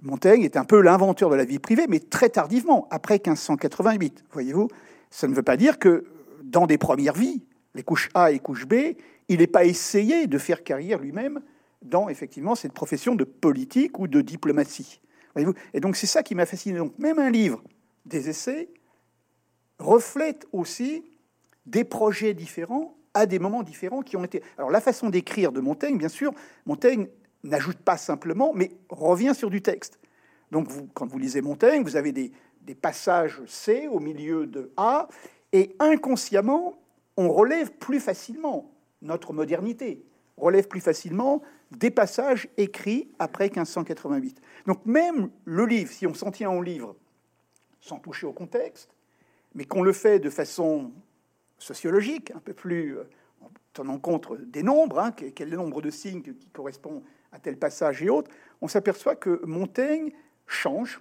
S1: Montaigne est un peu l'inventeur de la vie privée, mais très tardivement, après 1588. Voyez-vous, ça ne veut pas dire que dans des premières vies, les couches A et couches B, il n'est pas essayé de faire carrière lui-même dans effectivement cette profession de politique ou de diplomatie. Voyez-vous et donc c'est ça qui m'a fasciné. Donc même un livre, des essais, reflète aussi des projets différents à des moments différents qui ont été. Alors la façon d'écrire de Montaigne, bien sûr, Montaigne n'ajoute pas simplement, mais revient sur du texte. Donc vous, quand vous lisez Montaigne, vous avez des, passages C au milieu de A, et inconsciemment, on relève plus facilement notre modernité, relève plus facilement des passages écrits après 1588. Donc même le livre, si on s'en tient au livre sans toucher au contexte, mais qu'on le fait de façon sociologique, un peu plus euh, en tenant compte des nombres, hein, quel est le nombre de signes qui correspond à tel passage et autres, on s'aperçoit que Montaigne change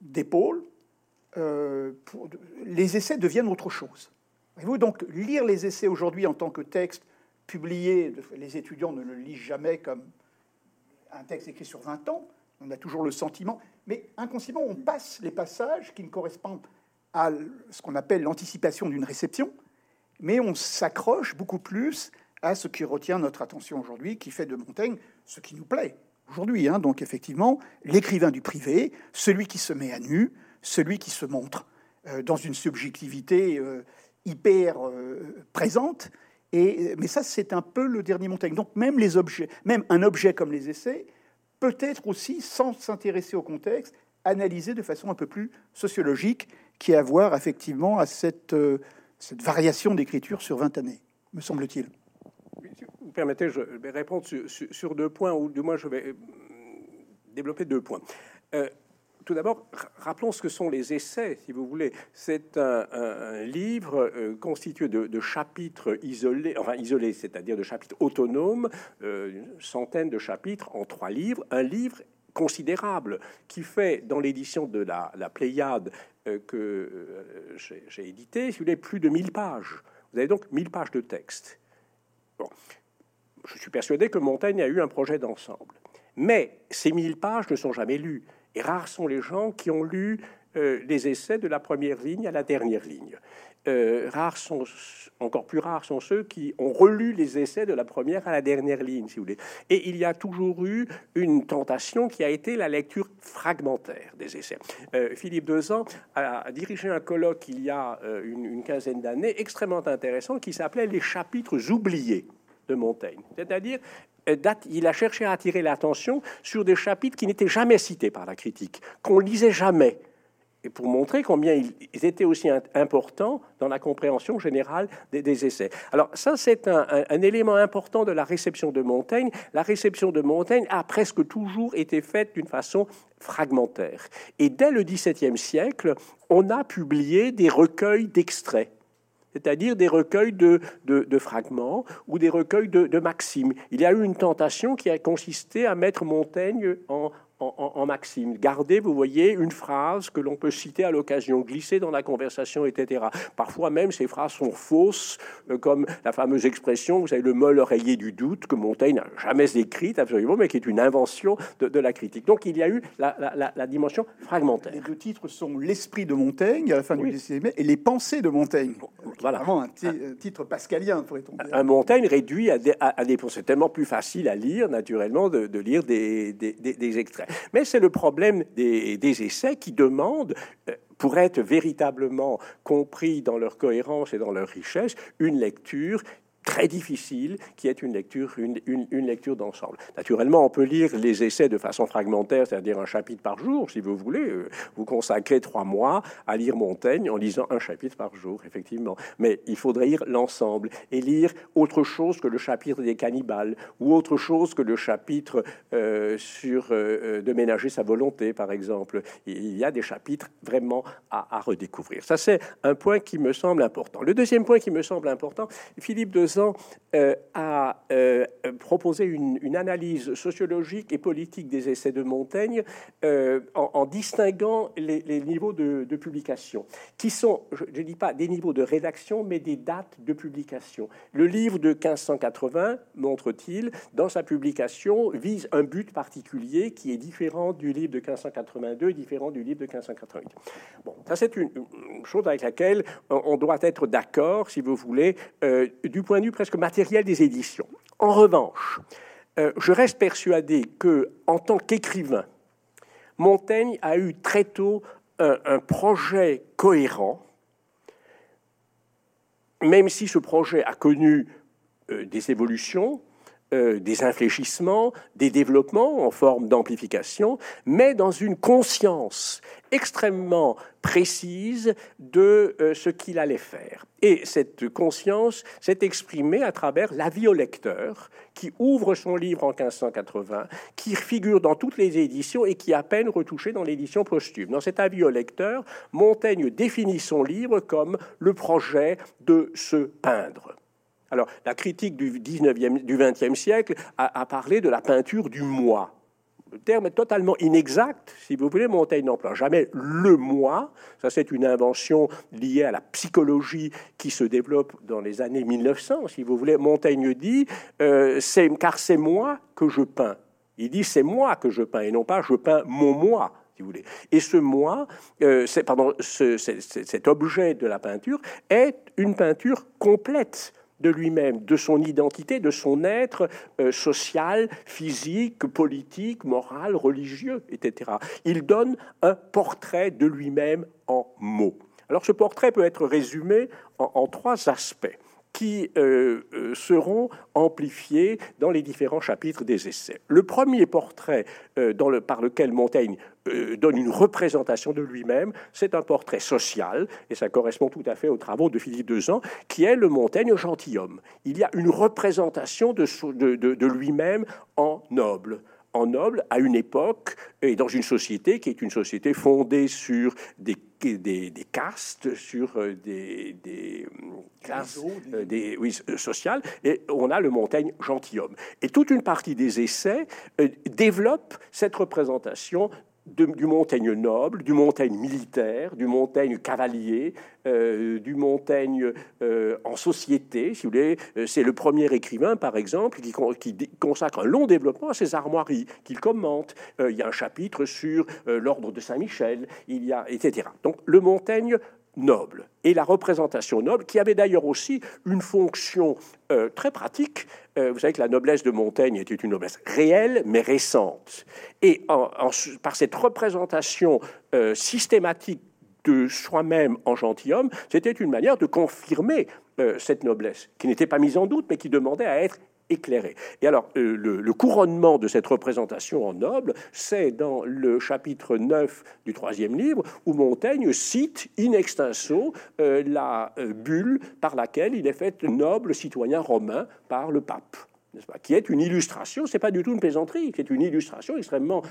S1: d'épaule. Euh, les essais deviennent autre chose. Vous donc lire les essais aujourd'hui en tant que texte publié, les étudiants ne le lisent jamais comme un texte écrit sur 20 ans. On a toujours le sentiment, mais inconsciemment, on passe les passages qui ne correspondent à ce qu'on appelle l'anticipation d'une réception, mais on s'accroche beaucoup plus à ce qui retient notre attention aujourd'hui, qui fait de Montaigne ce qui nous plaît aujourd'hui. Hein. Donc effectivement, l'écrivain du privé, celui qui se met à nu, celui qui se montre euh, dans une subjectivité euh, hyper euh, présente. Et, mais ça, c'est un peu le dernier Montaigne. Donc même les objets, même un objet comme les essais, peut être aussi, sans s'intéresser au contexte, analysé de façon un peu plus sociologique, qui a à voir effectivement à cette, cette variation d'écriture sur 20 années, me semble-t-il
S2: permettez, je vais répondre sur, deux points, ou du moins je vais euh, développer deux points. Euh, tout d'abord, rappelons ce que sont les essais, si vous voulez. C'est un, livre euh, constitué de, chapitres isolés, enfin isolés, c'est-à-dire de chapitres autonomes, une centaine de chapitres en trois livres. Un livre considérable qui fait, dans l'édition de la, Pléiade que j'ai édité, si vous plus de 1000 pages. Vous avez donc 1000 pages de texte. Bon je suis persuadé que Montaigne a eu un projet d'ensemble. Mais ces mille pages ne sont jamais lues. Et rares sont les gens qui ont lu euh, les essais de la première ligne à la dernière ligne. Euh, rares sont, encore plus rares sont ceux qui ont relu les essais de la première à la dernière ligne, si vous voulez. Et il y a toujours eu une tentation qui a été la lecture fragmentaire des essais. Euh, Philippe Dezan a, dirigé un colloque il y a une, une quinzaine d'années extrêmement intéressant qui s'appelait Les chapitres oubliés de Montaigne. C'est-à-dire, il a cherché à attirer l'attention sur des chapitres qui n'étaient jamais cités par la critique, qu'on lisait jamais, et pour montrer combien ils étaient aussi importants dans la compréhension générale des, essais. Alors ça, c'est un, élément important de la réception de Montaigne. La réception de Montaigne a presque toujours été faite d'une façon fragmentaire. Et dès le XVIIe siècle, on a publié des recueils d'extraits c'est-à-dire des recueils de, fragments ou des recueils de, maximes. Il y a eu une tentation qui a consisté à mettre Montaigne en, en, maxime. Gardez, vous voyez, une phrase que l'on peut citer à l'occasion, glisser dans la conversation, etc. Parfois même, ces phrases sont fausses, euh, comme la fameuse expression, vous savez, le molle oreiller du doute, que Montaigne n'a jamais écrite absolument, mais qui est une invention de, la critique. Donc il y a eu la, dimension fragmentaire.
S1: Les deux titres sont L'esprit de Montaigne, à la fin du XVIe et Les pensées de Montaigne. Voilà. Vraiment un titre pascalien, pourrait-on dire.
S2: Un Montaigne réduit à des, à, des C'est tellement plus facile à lire, naturellement, de, lire des, des, extraits. Mais c'est le problème des, essais qui demandent, euh, pour être véritablement compris dans leur cohérence et dans leur richesse, une lecture très difficile, qui est une lecture, une, une, lecture d'ensemble. Naturellement, on peut lire les essais de façon fragmentaire, c'est-à-dire un chapitre par jour, si vous voulez. Euh, vous consacrez trois mois à lire Montaigne en lisant un chapitre par jour, effectivement. Mais il faudrait lire l'ensemble et lire autre chose que le chapitre des cannibales ou autre chose que le chapitre euh, sur euh, de ménager sa volonté, par exemple. Il y a des chapitres vraiment à, à redécouvrir. Ça, c'est un point qui me semble important. Le deuxième point qui me semble important, Philippe de euh, a euh, proposé une, analyse sociologique et politique des essais de Montaigne euh, en, distinguant les, niveaux de, publication, qui sont, je ne dis pas des niveaux de rédaction, mais des dates de publication. Le livre de 1580, montre-t-il, dans sa publication, vise un but particulier qui est différent du livre de 1582 et différent du livre de 1588. Bon, ça c'est une, chose avec laquelle on doit être d'accord, si vous voulez, du point presque matériel des éditions. En revanche, euh, je reste persuadé que, en tant qu'écrivain, Montaigne a eu très tôt un, projet cohérent, même si ce projet a connu euh, des évolutions, euh, des infléchissements, des développements en forme d'amplification, mais dans une conscience extrêmement précise de euh, ce qu'il allait faire. Et cette conscience s'est exprimée à travers l'avis au lecteur, qui ouvre son livre en 1580, qui figure dans toutes les éditions et qui est à peine retouché dans l'édition posthume. Dans cet avis au lecteur, Montaigne définit son livre comme le projet de se peindre. Alors, la critique du, 19e, du 20e siècle a, parlé de la peinture du moi. Le terme est totalement inexact. Si vous voulez, Montaigne n'emploie jamais le moi. Ça, c'est une invention liée à la psychologie qui se développe dans les années 1900. Si vous voulez, Montaigne dit euh, car c'est moi que je peins. Il dit c'est moi que je peins et non pas je peins mon moi. Si vous voulez. Et ce moi, euh, pardon, cet objet de la peinture est une peinture complète de lui-même, de son identité, de son être euh, social, physique, politique, moral, religieux, etc. Il donne un portrait de lui-même en mots. Alors ce portrait peut être résumé en trois aspects qui euh, euh, seront amplifiés dans les différents chapitres des essais. Le premier portrait euh, par lequel Montaigne donne une représentation de lui-même, c'est un portrait social, et ça correspond tout à fait aux travaux de Philippe Dezan, qui est le Montaigne gentilhomme. Il y a une représentation de lui-même en noble en noble à une époque et dans une société qui est une société fondée sur des des, des, castes, sur euh, des, des classes euh, des, oui, euh, sociales, et on a le Montaigne gentilhomme. Et toute une partie des essais développe cette représentation du Montaigne noble, du Montaigne militaire, du Montaigne cavalier, euh, du Montaigne euh, en société, si vous voulez. Euh, c'est le premier écrivain, par exemple, qui, consacre un long développement à ses armoiries, qu'il commente. il y a un chapitre sur l'ordre de Saint-Michel, il y a, etc. Donc le Montaigne noble et la représentation noble, qui avait d'ailleurs aussi une fonction très pratique. vous savez que la noblesse de Montaigne était une noblesse réelle mais récente. Et par cette représentation systématique de soi-même en gentilhomme, c'était une manière de confirmer euh, cette noblesse, qui n'était pas mise en doute, mais qui demandait à être éclairée. Et alors, euh, le, couronnement de cette représentation en noble, c'est dans le chapitre 9 du troisième livre, où Montaigne cite in extenso euh, la bulle par laquelle il est fait noble citoyen romain par le pape qui est une illustration, c'est pas du tout une plaisanterie, c'est une illustration extrêmement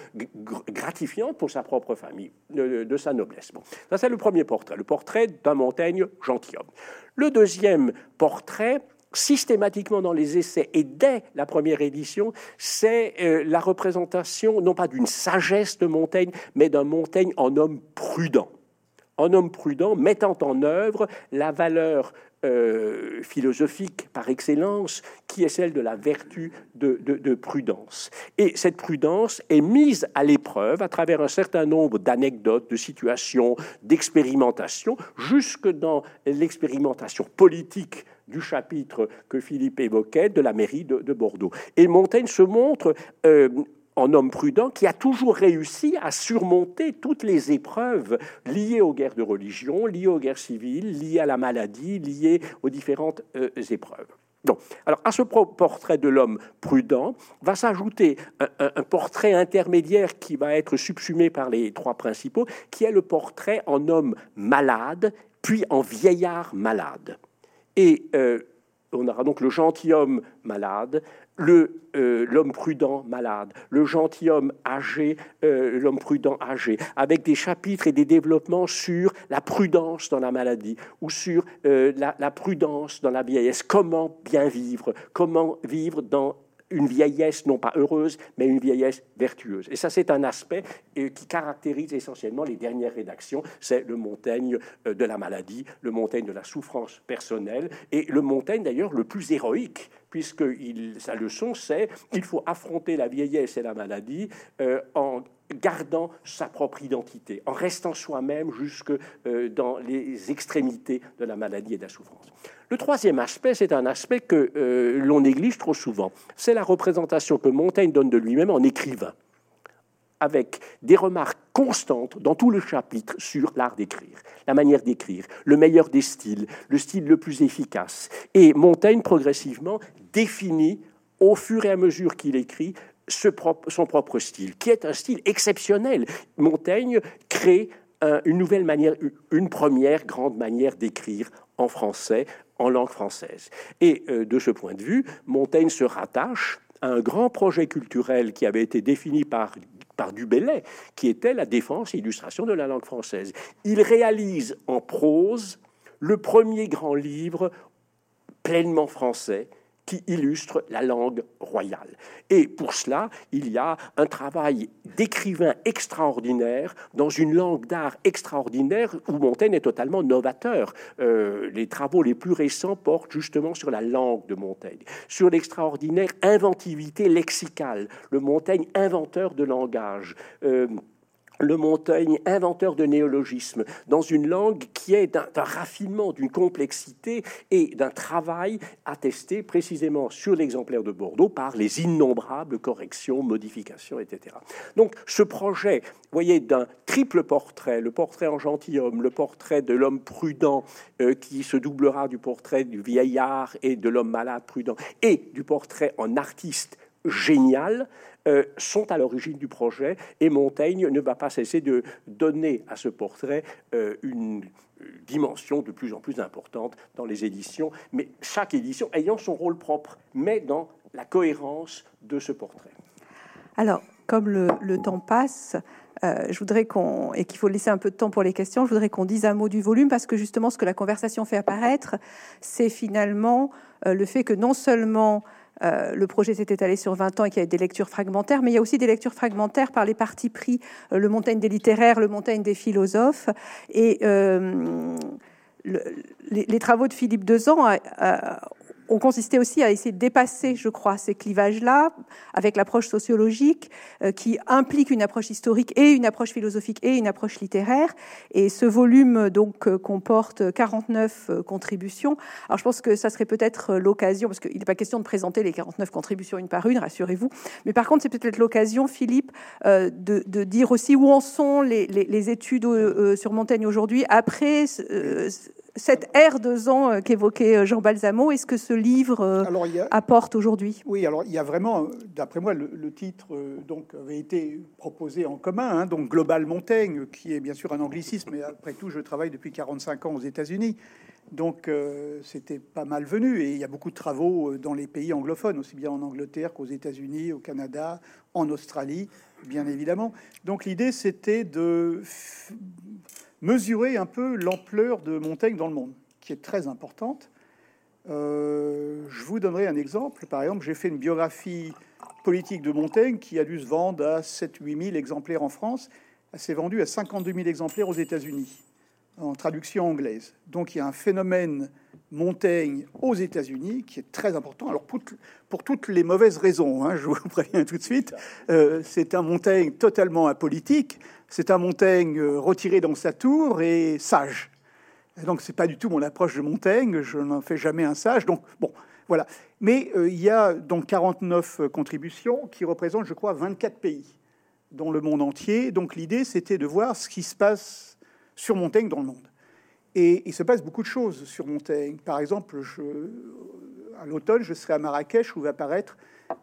S2: gratifiante pour sa propre famille, de, sa noblesse. Bon. Ça, c'est le premier portrait, le portrait d'un Montaigne gentilhomme. Le deuxième portrait systématiquement dans les essais et dès la première édition, c'est euh, la représentation non pas d'une sagesse de Montaigne, mais d'un Montaigne en homme prudent. En homme prudent, mettant en œuvre la valeur euh, philosophique par excellence, qui est celle de la vertu de, prudence. Et cette prudence est mise à l'épreuve à travers un certain nombre d'anecdotes, de situations, d'expérimentations, jusque dans l'expérimentation politique du chapitre que Philippe évoquait de la mairie de, Bordeaux. Et Montaigne se montre euh, en homme prudent qui a toujours réussi à surmonter toutes les épreuves liées aux guerres de religion, liées aux guerres civiles, liées à la maladie, liées aux différentes euh, épreuves. Donc, alors à ce portrait de l'homme prudent va s'ajouter un, portrait intermédiaire qui va être subsumé par les trois principaux, qui est le portrait en homme malade, puis en vieillard malade. Et euh, on aura donc le gentilhomme malade, euh, l'homme prudent malade, le gentilhomme âgé, euh, l'homme prudent âgé, avec des chapitres et des développements sur la prudence dans la maladie ou sur la, la, prudence dans la vieillesse. Comment bien vivre? Comment vivre dans une vieillesse non pas heureuse, mais une vieillesse vertueuse. Et ça, c'est un aspect euh, qui caractérise essentiellement les dernières rédactions. C'est le Montaigne euh, de la maladie, le Montaigne de la souffrance personnelle, et le Montaigne d'ailleurs le plus héroïque, puisque sa leçon, c'est il faut affronter la vieillesse et la maladie euh, en gardant sa propre identité, en restant soi-même jusque dans les extrémités de la maladie et de la souffrance. Le troisième aspect, c'est un aspect que euh, l'on néglige trop souvent. C'est la représentation que Montaigne donne de lui-même en écrivain, avec des remarques constantes dans tout le chapitre sur l'art d'écrire, la manière d'écrire, le meilleur des styles, le style le plus efficace. Et Montaigne, progressivement, définit, au fur et à mesure qu'il écrit, son propre style, qui est un style exceptionnel. Montaigne crée une nouvelle manière, une première grande manière d'écrire en français, en langue française. Et euh, de ce point de vue, Montaigne se rattache à un grand projet culturel qui avait été défini par par qui était la défense et illustration de la langue française. Il réalise en prose le premier grand livre pleinement français qui illustre la langue royale. Et pour cela, il y a un travail d'écrivain extraordinaire dans une langue d'art extraordinaire où Montaigne est totalement novateur. Euh, les travaux les plus récents portent justement sur la langue de Montaigne, sur l'extraordinaire inventivité lexicale, le Montaigne inventeur de langage. Euh, le Montaigne, inventeur de néologisme, dans une langue qui est d'un raffinement, d'une complexité et d'un travail attesté précisément sur l'exemplaire de Bordeaux par les innombrables corrections, modifications, etc. Donc ce projet, voyez, d'un triple portrait, le portrait en gentilhomme, le portrait de l'homme prudent euh, qui se doublera du portrait du vieillard et de l'homme malade prudent, et du portrait en artiste génial, euh, sont à l'origine du projet et Montaigne ne va pas cesser de donner à ce portrait euh, une dimension de plus en plus importante dans les éditions, mais chaque édition ayant son rôle propre, mais dans la cohérence de ce portrait.
S3: Alors, comme le, temps passe, euh, je voudrais qu'on et qu'il faut laisser un peu de temps pour les questions. Je voudrais qu'on dise un mot du volume parce que justement, ce que la conversation fait apparaître, c'est finalement le fait que non seulement euh, le projet s'est étalé sur 20 ans et qu'il y a des lectures fragmentaires, mais il y a aussi des lectures fragmentaires par les partis pris, euh, le Montaigne des littéraires, le Montaigne des philosophes. Et euh, les, travaux de Philippe Dezan ont consisté aussi à essayer de dépasser, je crois, ces clivages-là avec l'approche sociologique euh, qui implique une approche historique et une approche philosophique et une approche littéraire. Et ce volume donc euh, comporte 49 euh, contributions. Alors je pense que ça serait peut-être l'occasion, parce qu'il n'est pas question de présenter les 49 contributions une par une, rassurez-vous. Mais par contre, c'est peut-être l'occasion, Philippe, de, dire aussi où en sont les, les études sur Montaigne aujourd'hui après cette ère de ans euh, qu'évoquait euh, Jean Balsamo, est-ce que ce livre euh, apporte aujourd'hui?
S1: Oui, alors il y a vraiment, d'après moi, le, titre donc avait été proposé en commun, hein, donc Global Montaigne, qui est bien sûr un anglicisme, mais après tout, je travaille depuis 45 ans aux États-Unis, donc c'était pas mal venu. Et il y a beaucoup de travaux dans les pays anglophones, aussi bien en Angleterre qu'aux États-Unis, au Canada, en Australie, bien évidemment. Donc l'idée, c'était de mesurer un peu l'ampleur de Montaigne dans le monde, qui est très importante. je vous donnerai un exemple. Par exemple, j'ai fait une biographie politique de Montaigne qui a dû se vendre à 7-8 000 exemplaires en France. Elle s'est vendue à 52 000 exemplaires aux États-Unis en traduction anglaise. Donc il y a un phénomène Montaigne aux États-Unis qui est très important. Alors pour, toutes les mauvaises raisons, hein, je vous préviens tout de suite, euh, c'est un Montaigne totalement apolitique, c'est un Montaigne euh, retiré dans sa tour et sage. Et donc c'est pas du tout mon approche de Montaigne, je n'en fais jamais un sage. Donc bon, voilà. Mais euh, il y a donc 49 contributions qui représentent, je crois, 24 pays dans le monde entier. Donc l'idée, c'était de voir ce qui se passe sur Montaigne dans le monde. Et il se passe beaucoup de choses sur Montaigne. Par exemple, je, à l'automne, je serai à Marrakech où va apparaître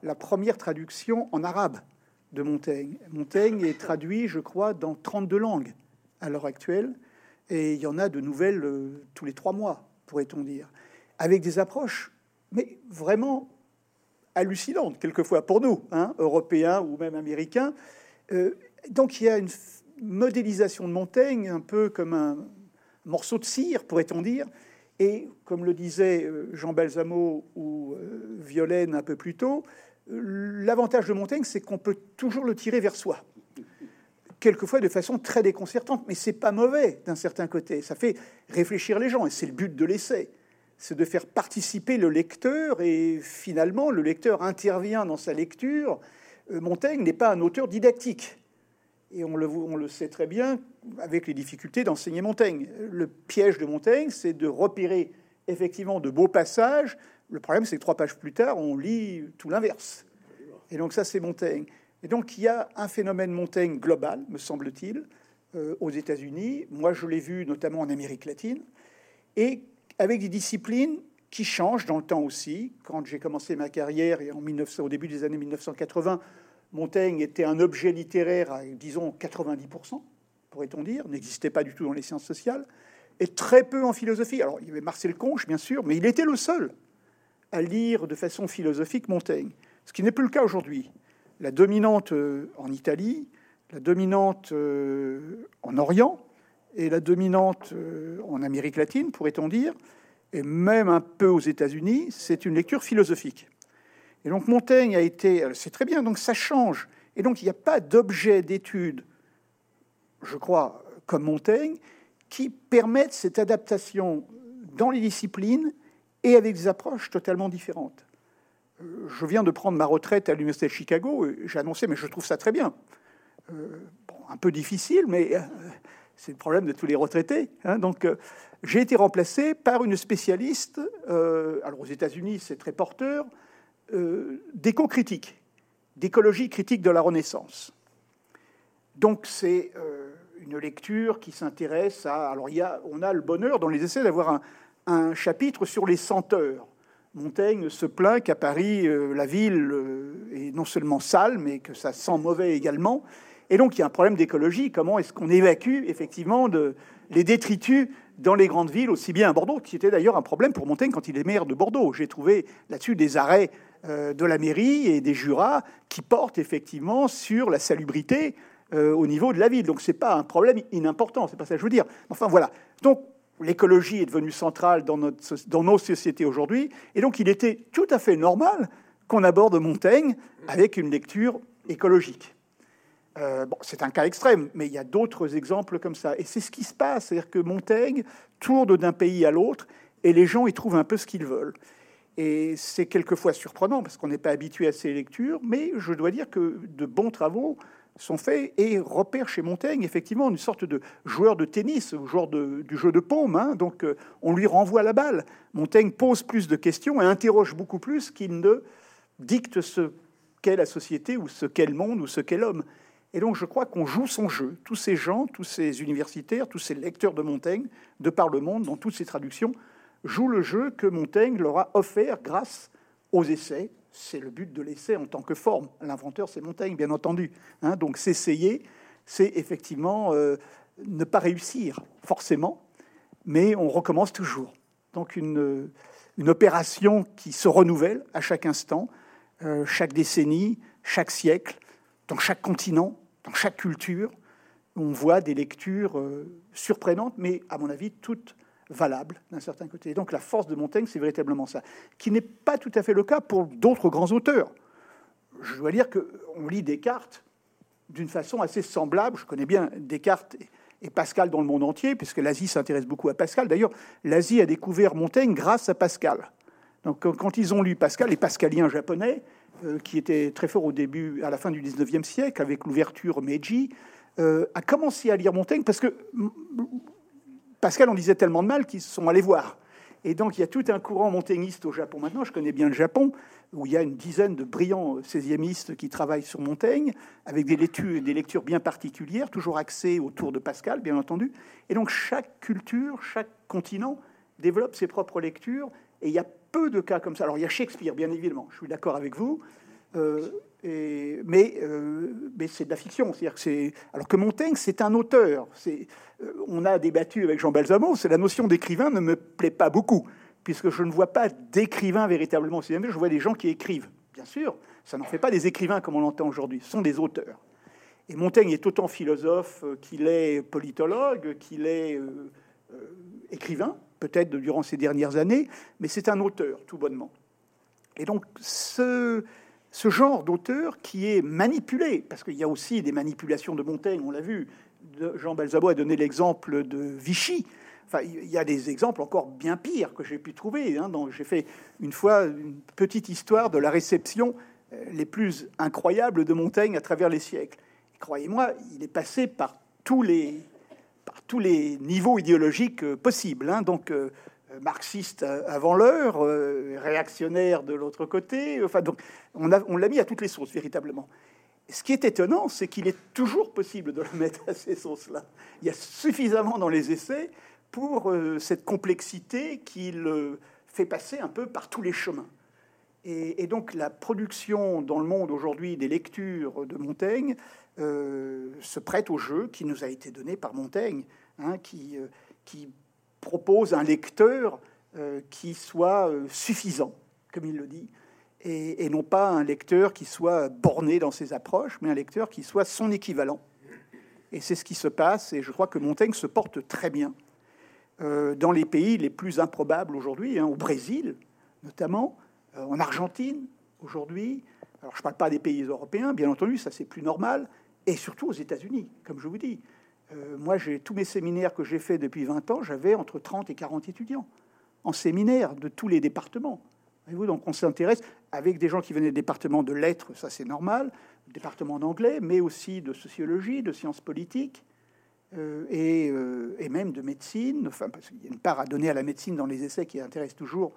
S1: la première traduction en arabe de Montaigne. Montaigne est traduit, je crois, dans 32 langues à l'heure actuelle. Et il y en a de nouvelles euh, tous les trois mois, pourrait-on dire, avec des approches, mais vraiment hallucinantes, quelquefois pour nous, hein, Européens ou même Américains. Euh, donc il y a une modélisation de Montaigne, un peu comme un morceau de cire, pourrait-on dire. Et comme le disait euh, Jean Balsamo ou euh, Violaine un peu plus tôt, l'avantage de Montaigne, c'est qu'on peut toujours le tirer vers soi. Quelquefois de façon très déconcertante, mais c'est pas mauvais d'un certain côté. Ça fait réfléchir les gens, et c'est le but de l'essai. C'est de faire participer le lecteur, et finalement, le lecteur intervient dans sa lecture. Euh, Montaigne n'est pas un auteur didactique. Et on le, on le, sait très bien avec les difficultés d'enseigner Montaigne. Le piège de Montaigne, c'est de repérer effectivement de beaux passages. Le problème, c'est que trois pages plus tard, on lit tout l'inverse. Et donc ça, c'est Montaigne. Et donc il y a un phénomène Montaigne global, me semble-t-il, euh, aux États-Unis. Moi, je l'ai vu notamment en Amérique latine, et avec des disciplines qui changent dans le temps aussi. Quand j'ai commencé ma carrière, et en 1900, au début des années 1980, Montaigne était un objet littéraire à, disons, 90%, pourrait-on dire, n'existait pas du tout dans les sciences sociales, et très peu en philosophie. Alors, il y avait Marcel Conche, bien sûr, mais il était le seul à lire de façon philosophique Montaigne, ce qui n'est plus le cas aujourd'hui. La dominante euh, en Italie, la dominante euh, en Orient et la dominante euh, en Amérique latine, pourrait-on dire, et même un peu aux États-Unis, c'est une lecture philosophique. Et donc Montaigne a été, c'est très bien, donc ça change. Et donc il n'y a pas d'objet d'étude, je crois, comme Montaigne, qui permette cette adaptation dans les disciplines et avec des approches totalement différentes. Euh, je viens de prendre ma retraite à l'Université de Chicago, j'ai annoncé, mais je trouve ça très bien. Euh, un peu difficile, mais euh, c'est le problème de tous les retraités. Hein. donc, j'ai été remplacé par une spécialiste. alors, aux États-Unis, c'est très porteur euh, d'éco-critique, d'écologie critique de la Renaissance. Donc c'est euh, une lecture qui s'intéresse à... Alors il y a, on a le bonheur dans les essais d'avoir un, chapitre sur les senteurs. Montaigne se plaint qu'à Paris, euh, la ville est non seulement sale, mais que ça sent mauvais également. Et donc il y a un problème d'écologie. Comment est-ce qu'on évacue effectivement les détritus dans les grandes villes, aussi bien à Bordeaux, qui était d'ailleurs un problème pour Montaigne quand il est maire de Bordeaux? J'ai trouvé là-dessus des arrêts de la mairie et des jurats qui portent effectivement sur la salubrité euh, au niveau de la ville. Donc c'est pas un problème inimportant, c'est pas ça que je veux dire. Enfin voilà. Donc l'écologie est devenue centrale dans, notre, dans nos sociétés aujourd'hui, et donc il était tout à fait normal qu'on aborde Montaigne avec une lecture écologique. Euh, bon, c'est un cas extrême, mais il y a d'autres exemples comme ça. Et c'est ce qui se passe, c'est-à-dire que Montaigne tourne d'un pays à l'autre, et les gens y trouvent un peu ce qu'ils veulent. Et c'est quelquefois surprenant parce qu'on n'est pas habitué à ces lectures, mais je dois dire que de bons travaux sont faits et repèrent chez Montaigne effectivement une sorte de joueur de tennis, joueur du jeu de paume. Hein. donc euh, on lui renvoie la balle. Montaigne pose plus de questions et interroge beaucoup plus qu'il ne dicte ce qu'est la société ou ce qu'est le monde ou ce qu'est l'homme. Et donc je crois qu'on joue son jeu. Tous ces gens, tous ces universitaires, tous ces lecteurs de Montaigne, de par le monde, dans toutes ces traductions, joue le jeu que Montaigne leur a offert grâce aux essais. C'est le but de l'essai en tant que forme. L'inventeur, c'est Montaigne, bien entendu. Hein. donc s'essayer, c'est effectivement euh, ne pas réussir, forcément, mais on recommence toujours. Donc une, une opération qui se renouvelle à chaque instant, euh, chaque décennie, chaque siècle, dans chaque continent, dans chaque culture. On voit des lectures euh, surprenantes, mais à mon avis, toutes valable d'un certain côté. donc la force de Montaigne, c'est véritablement ça, qui n'est pas tout à fait le cas pour d'autres grands auteurs. Je dois dire qu'on lit Descartes d'une façon assez semblable. Je connais bien Descartes et Pascal dans le monde entier, puisque l'Asie s'intéresse beaucoup à Pascal. D'ailleurs, l'Asie a découvert Montaigne grâce à Pascal. Donc quand ils ont lu Pascal, les pascaliens japonais, euh, qui étaient très forts au début, à la fin du 19e siècle, avec l'ouverture Meiji, euh, a commencé à lire Montaigne parce que Pascal en disait tellement de mal qu'ils sont allés voir. Et donc il y a tout un courant montagniste au Japon maintenant. Je connais bien le Japon, où il y a une dizaine de brillants 16e qui travaillent sur Montaigne, avec des lectures, des lectures bien particulières, toujours axées autour de Pascal, bien entendu. Et donc chaque culture, chaque continent développe ses propres lectures, et il y a peu de cas comme ça. Alors il y a Shakespeare, bien évidemment, je suis d'accord avec vous, euh, et, mais, euh, mais c'est de la fiction. C'est-à-dire que alors que Montaigne, c'est un auteur. Euh, on a débattu avec Jean Balsamo. C'est la notion d'écrivain ne me plaît pas beaucoup, puisque je ne vois pas d'écrivain véritablement Je vois des gens qui écrivent. Bien sûr, ça n'en fait pas des écrivains comme on l'entend aujourd'hui. Ce sont des auteurs. Et Montaigne est autant philosophe qu'il est politologue, qu'il est écrivain, peut-être durant ces dernières années, mais c'est un auteur, tout bonnement. Et donc, ce, ce genre d'auteur qui est manipulé, parce qu'il y a aussi des manipulations de Montaigne, on l'a vu, Jean Balsabo a donné l'exemple de Vichy, Enfin, il y a des exemples encore bien pires que j'ai pu trouver. Hein. J'ai fait une fois une petite histoire de la réception euh, les plus incroyables de Montaigne à travers les siècles. Croyez-moi, il est passé par tous les, par tous les niveaux idéologiques euh, possibles. Hein. Donc, euh, marxiste avant l'heure, euh, réactionnaire de l'autre côté. Enfin, donc, on l'a mis à toutes les sources, véritablement. ce qui est étonnant, c'est qu'il est toujours possible de le mettre à ces sources-là. Il y a suffisamment dans les essais pour euh, cette complexité qu'il fait passer un peu par tous les chemins. Et, donc la production dans le monde aujourd'hui des lectures de Montaigne se prête au jeu qui nous a été donné par Montaigne, hein, qui, qui propose un lecteur euh, qui soit euh, suffisant, comme il le dit, et, non pas un lecteur qui soit borné dans ses approches, mais un lecteur qui soit son équivalent. Et c'est ce qui se passe, et je crois que Montaigne se porte très bien euh, dans les pays les plus improbables aujourd'hui, hein, au Brésil notamment, en Argentine aujourd'hui. Alors je ne parle pas des pays européens, bien entendu, ça c'est plus normal, et surtout aux États-Unis, comme je vous dis. Euh, moi, tous mes séminaires que j'ai faits depuis 20 ans, j'avais entre 30 et 40 étudiants en séminaire de tous les départements. Vous, donc on s'intéresse avec des gens qui venaient des départements de lettres, ça c'est normal, département d'anglais, mais aussi de sociologie, de sciences politiques euh, et, euh, et, même de médecine. Enfin, parce qu'il y a une part à donner à la médecine dans les essais qui intéresse toujours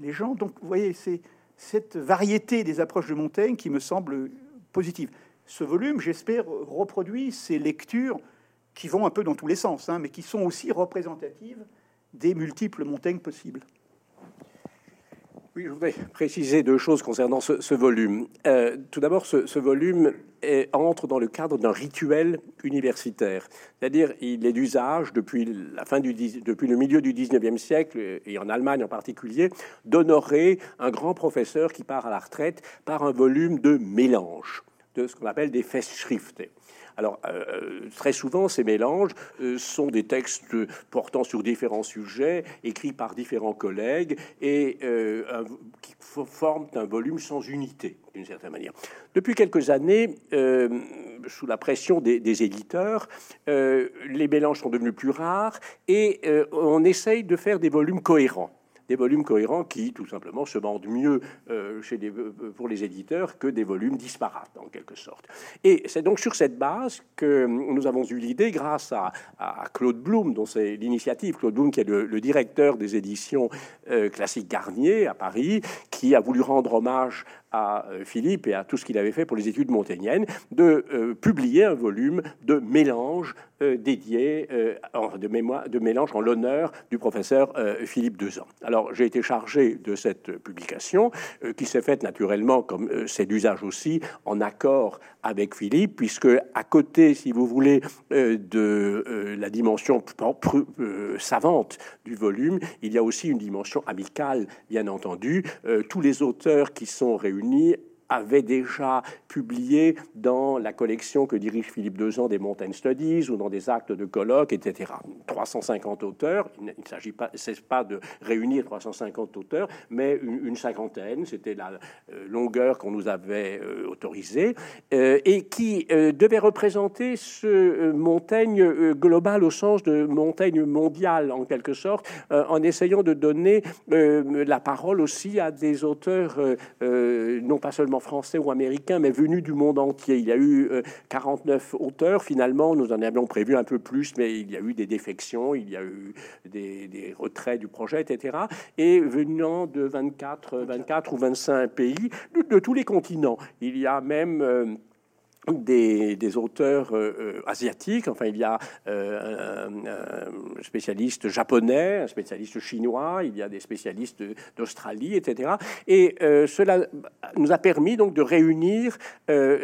S1: les gens. Donc, vous voyez, c'est cette variété des approches de Montaigne qui me semble positive. Ce volume, j'espère, reproduit ces lectures qui vont un peu dans tous les sens, hein, mais qui sont aussi représentatives des multiples montagnes possibles.
S2: Oui, je voudrais préciser deux choses concernant ce, volume. Euh, tout d'abord, ce, volume entre dans le cadre d'un rituel universitaire, c'est-à-dire il est d'usage depuis la fin du depuis le milieu du 19e siècle et en Allemagne en particulier d'honorer un grand professeur qui part à la retraite par un volume de mélange de ce qu'on appelle des Festschriften. Alors, euh, très souvent, ces mélanges euh, sont des textes portant sur différents sujets, écrits par différents collègues, et euh, qui forment un volume sans unité, d'une certaine manière. Depuis quelques années, sous la pression des, des éditeurs, les mélanges sont devenus plus rares, et on essaye de faire des volumes cohérents des volumes cohérents qui, tout simplement, se vendent mieux euh, chez des, euh, pour les éditeurs que des volumes disparates, en quelque sorte. Et c'est donc sur cette base que nous avons eu l'idée, grâce à, Claude Blum, dont c'est l'initiative, Claude Blum qui est le, directeur des éditions euh, classiques Garnier à Paris, qui a voulu rendre hommage à euh, Philippe et à tout ce qu'il avait fait pour les études montaigniennes, de euh, publier un volume de mélange euh, dédié, de, mémoire, de mélange en l'honneur du professeur Philippe Dezan. Alors j'ai été chargé de cette publication, qui s'est faite naturellement, comme c'est d'usage aussi, en accord avec Philippe, puisque à côté, si vous voulez, de la dimension savante du volume, il y a aussi une dimension amicale, bien entendu. tous les auteurs qui sont réunis réunis avait déjà publié dans la collection que dirige Philippe Dezan des Mountain Studies ou dans des actes de colloques, etc. 350 auteurs, il ne s'agit pas, de réunir 350 auteurs, mais une, cinquantaine, c'était la euh, longueur qu'on nous avait euh, autorisée, euh, et qui devait représenter ce Montaigne global au sens de Montaigne mondial, en quelque sorte, en essayant de donner la parole aussi à des auteurs non pas seulement français ou américains, mais venus du monde entier. Il y a eu 49 auteurs, finalement, nous en avions prévu un peu plus, mais il y a eu des défections, il y a eu des, retraits du projet, etc. Et venant de 24, 24 ou 25 pays, de, de tous les continents. Il y a même des, auteurs euh, euh, asiatiques. Enfin, il y a euh, un, spécialiste japonais, un spécialiste chinois, il y a des spécialistes d'Australie, etc. Et cela nous a permis donc de réunir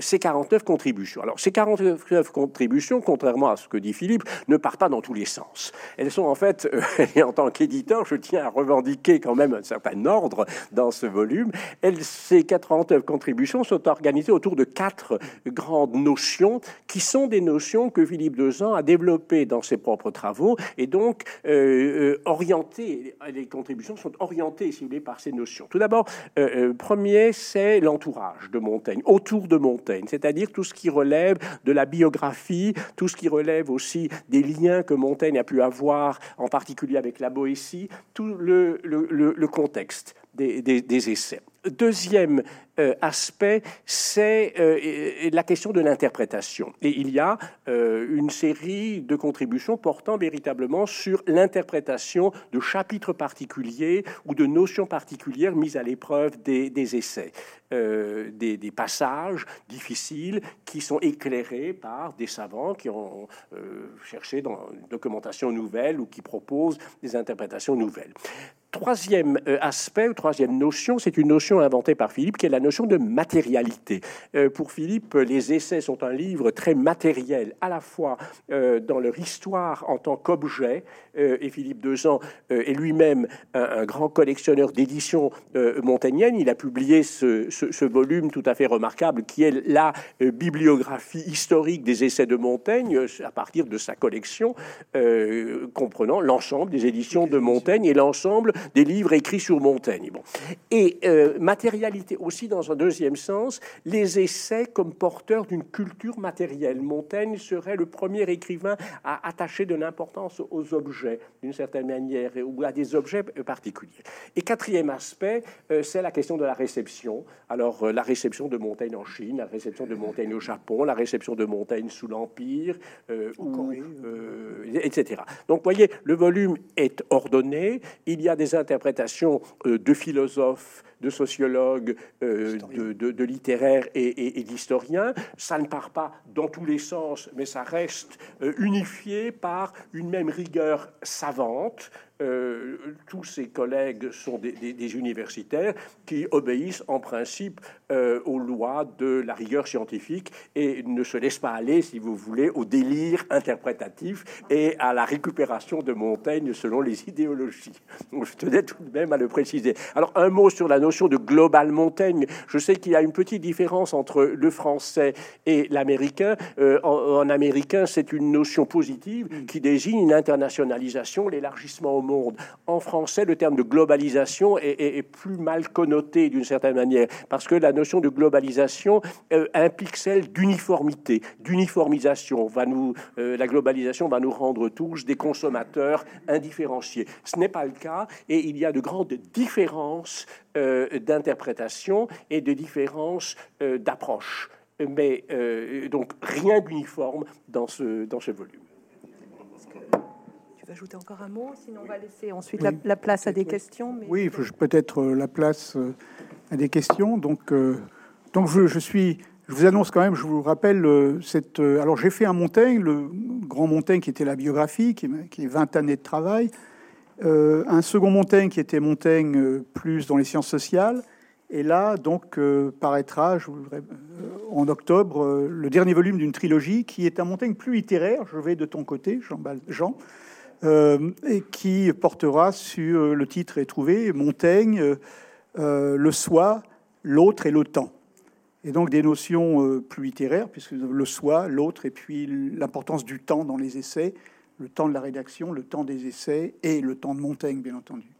S2: ces 49 contributions. Alors, ces 49 contributions, contrairement à ce que dit Philippe, ne partent pas dans tous les sens. Elles sont en fait, et en tant qu'éditeur, je tiens à revendiquer quand même un certain ordre dans ce volume. Elles, ces 49 contributions sont organisées autour de quatre grands notions qui sont des notions que Philippe Dezan a développées dans ses propres travaux et donc euh, euh, orientées, les contributions sont orientées, si vous voulez, par ces notions. Tout d'abord, euh, premier, c'est l'entourage de Montaigne, autour de Montaigne, c'est-à-dire tout ce qui relève de la biographie, tout ce qui relève aussi des liens que Montaigne a pu avoir, en particulier avec la Boétie, tout le, le, contexte des, essais. Deuxième euh, aspect, c'est euh, la question de l'interprétation. Et il y a euh, une série de contributions portant véritablement sur l'interprétation de chapitres particuliers ou de notions particulières mises à l'épreuve des, essais. Des, passages difficiles qui sont éclairés par des savants qui ont cherché dans une documentation nouvelle ou qui proposent des interprétations nouvelles. Troisième aspect ou troisième notion, c'est une notion inventée par Philippe qui est la notion de matérialité. Euh, pour Philippe, les essais sont un livre très matériel, à la fois euh, dans leur histoire en tant qu'objet, euh, et Philippe Dezan est lui-même un, grand collectionneur d'éditions montaigniennes. Il a publié ce, volume tout à fait remarquable qui est la bibliographie historique des essais de Montaigne à partir de sa collection, comprenant l'ensemble des éditions de Montaigne et l'ensemble des livres écrits sur Montaigne. Bon. Et matérialité aussi dans un deuxième sens, les essais comme porteurs d'une culture matérielle. Montaigne serait le premier écrivain à attacher de l'importance aux objets, d'une certaine manière, ou à des objets particuliers. Et quatrième aspect, euh, c'est la question de la réception. Alors, euh, la réception de Montaigne en Chine, la réception de Montaigne au Japon, la réception de Montaigne sous l'Empire, euh, etc. Donc, vous voyez, le volume est ordonné. Il y a des interprétations de philosophes de sociologues, euh, de, littéraires et, d'historiens. Ça ne part pas dans tous les sens, mais ça reste euh, unifié par une même rigueur savante, euh, tous ses collègues sont des, universitaires qui obéissent en principe euh, aux lois de la rigueur scientifique et ne se laissent pas aller, si vous voulez, au délire interprétatif et à la récupération de Montaigne selon les idéologies. je tenais tout de même à le préciser. Alors un mot sur la notion de global Montaigne. Je sais qu'il y a une petite différence entre le français et l'américain. Euh, en, américain, c'est une notion positive qui désigne une internationalisation, l'élargissement au monde. En français, le terme de globalisation est, plus mal connoté d'une certaine manière, parce que la notion de globalisation euh, implique celle d'uniformité, d'uniformisation. Euh, la globalisation va nous rendre tous des consommateurs indifférenciés. Ce n'est pas le cas, et il y a de grandes différences euh, d'interprétation et de différences d'approche. Mais donc rien d'uniforme dans ce, dans ce volume
S3: ajouter encore un mot Sinon, on va laisser ensuite la, place à des questions.
S1: Mais... Oui, peut-être euh, la place euh, à des questions. Donc, euh, donc je, je, suis. Je vous annonce quand même, je vous rappelle, cette, alors j'ai fait un Montaigne, le grand Montaigne qui était la biographie, qui, qui est 20 années de travail, un second Montaigne qui était Montaigne plus dans les sciences sociales, et là, donc, paraîtra je en octobre le dernier volume d'une trilogie qui est un Montaigne plus littéraire. Je vais de ton côté, Jean. Jean et qui portera sur euh, le titre est trouvé Montaigne, euh, le soi, l'autre et le temps. et donc des notions plus littéraires, puisque le soi, l'autre, et puis l'importance du temps dans les essais, le temps de la rédaction, le temps des essais et le temps de Montaigne, bien entendu.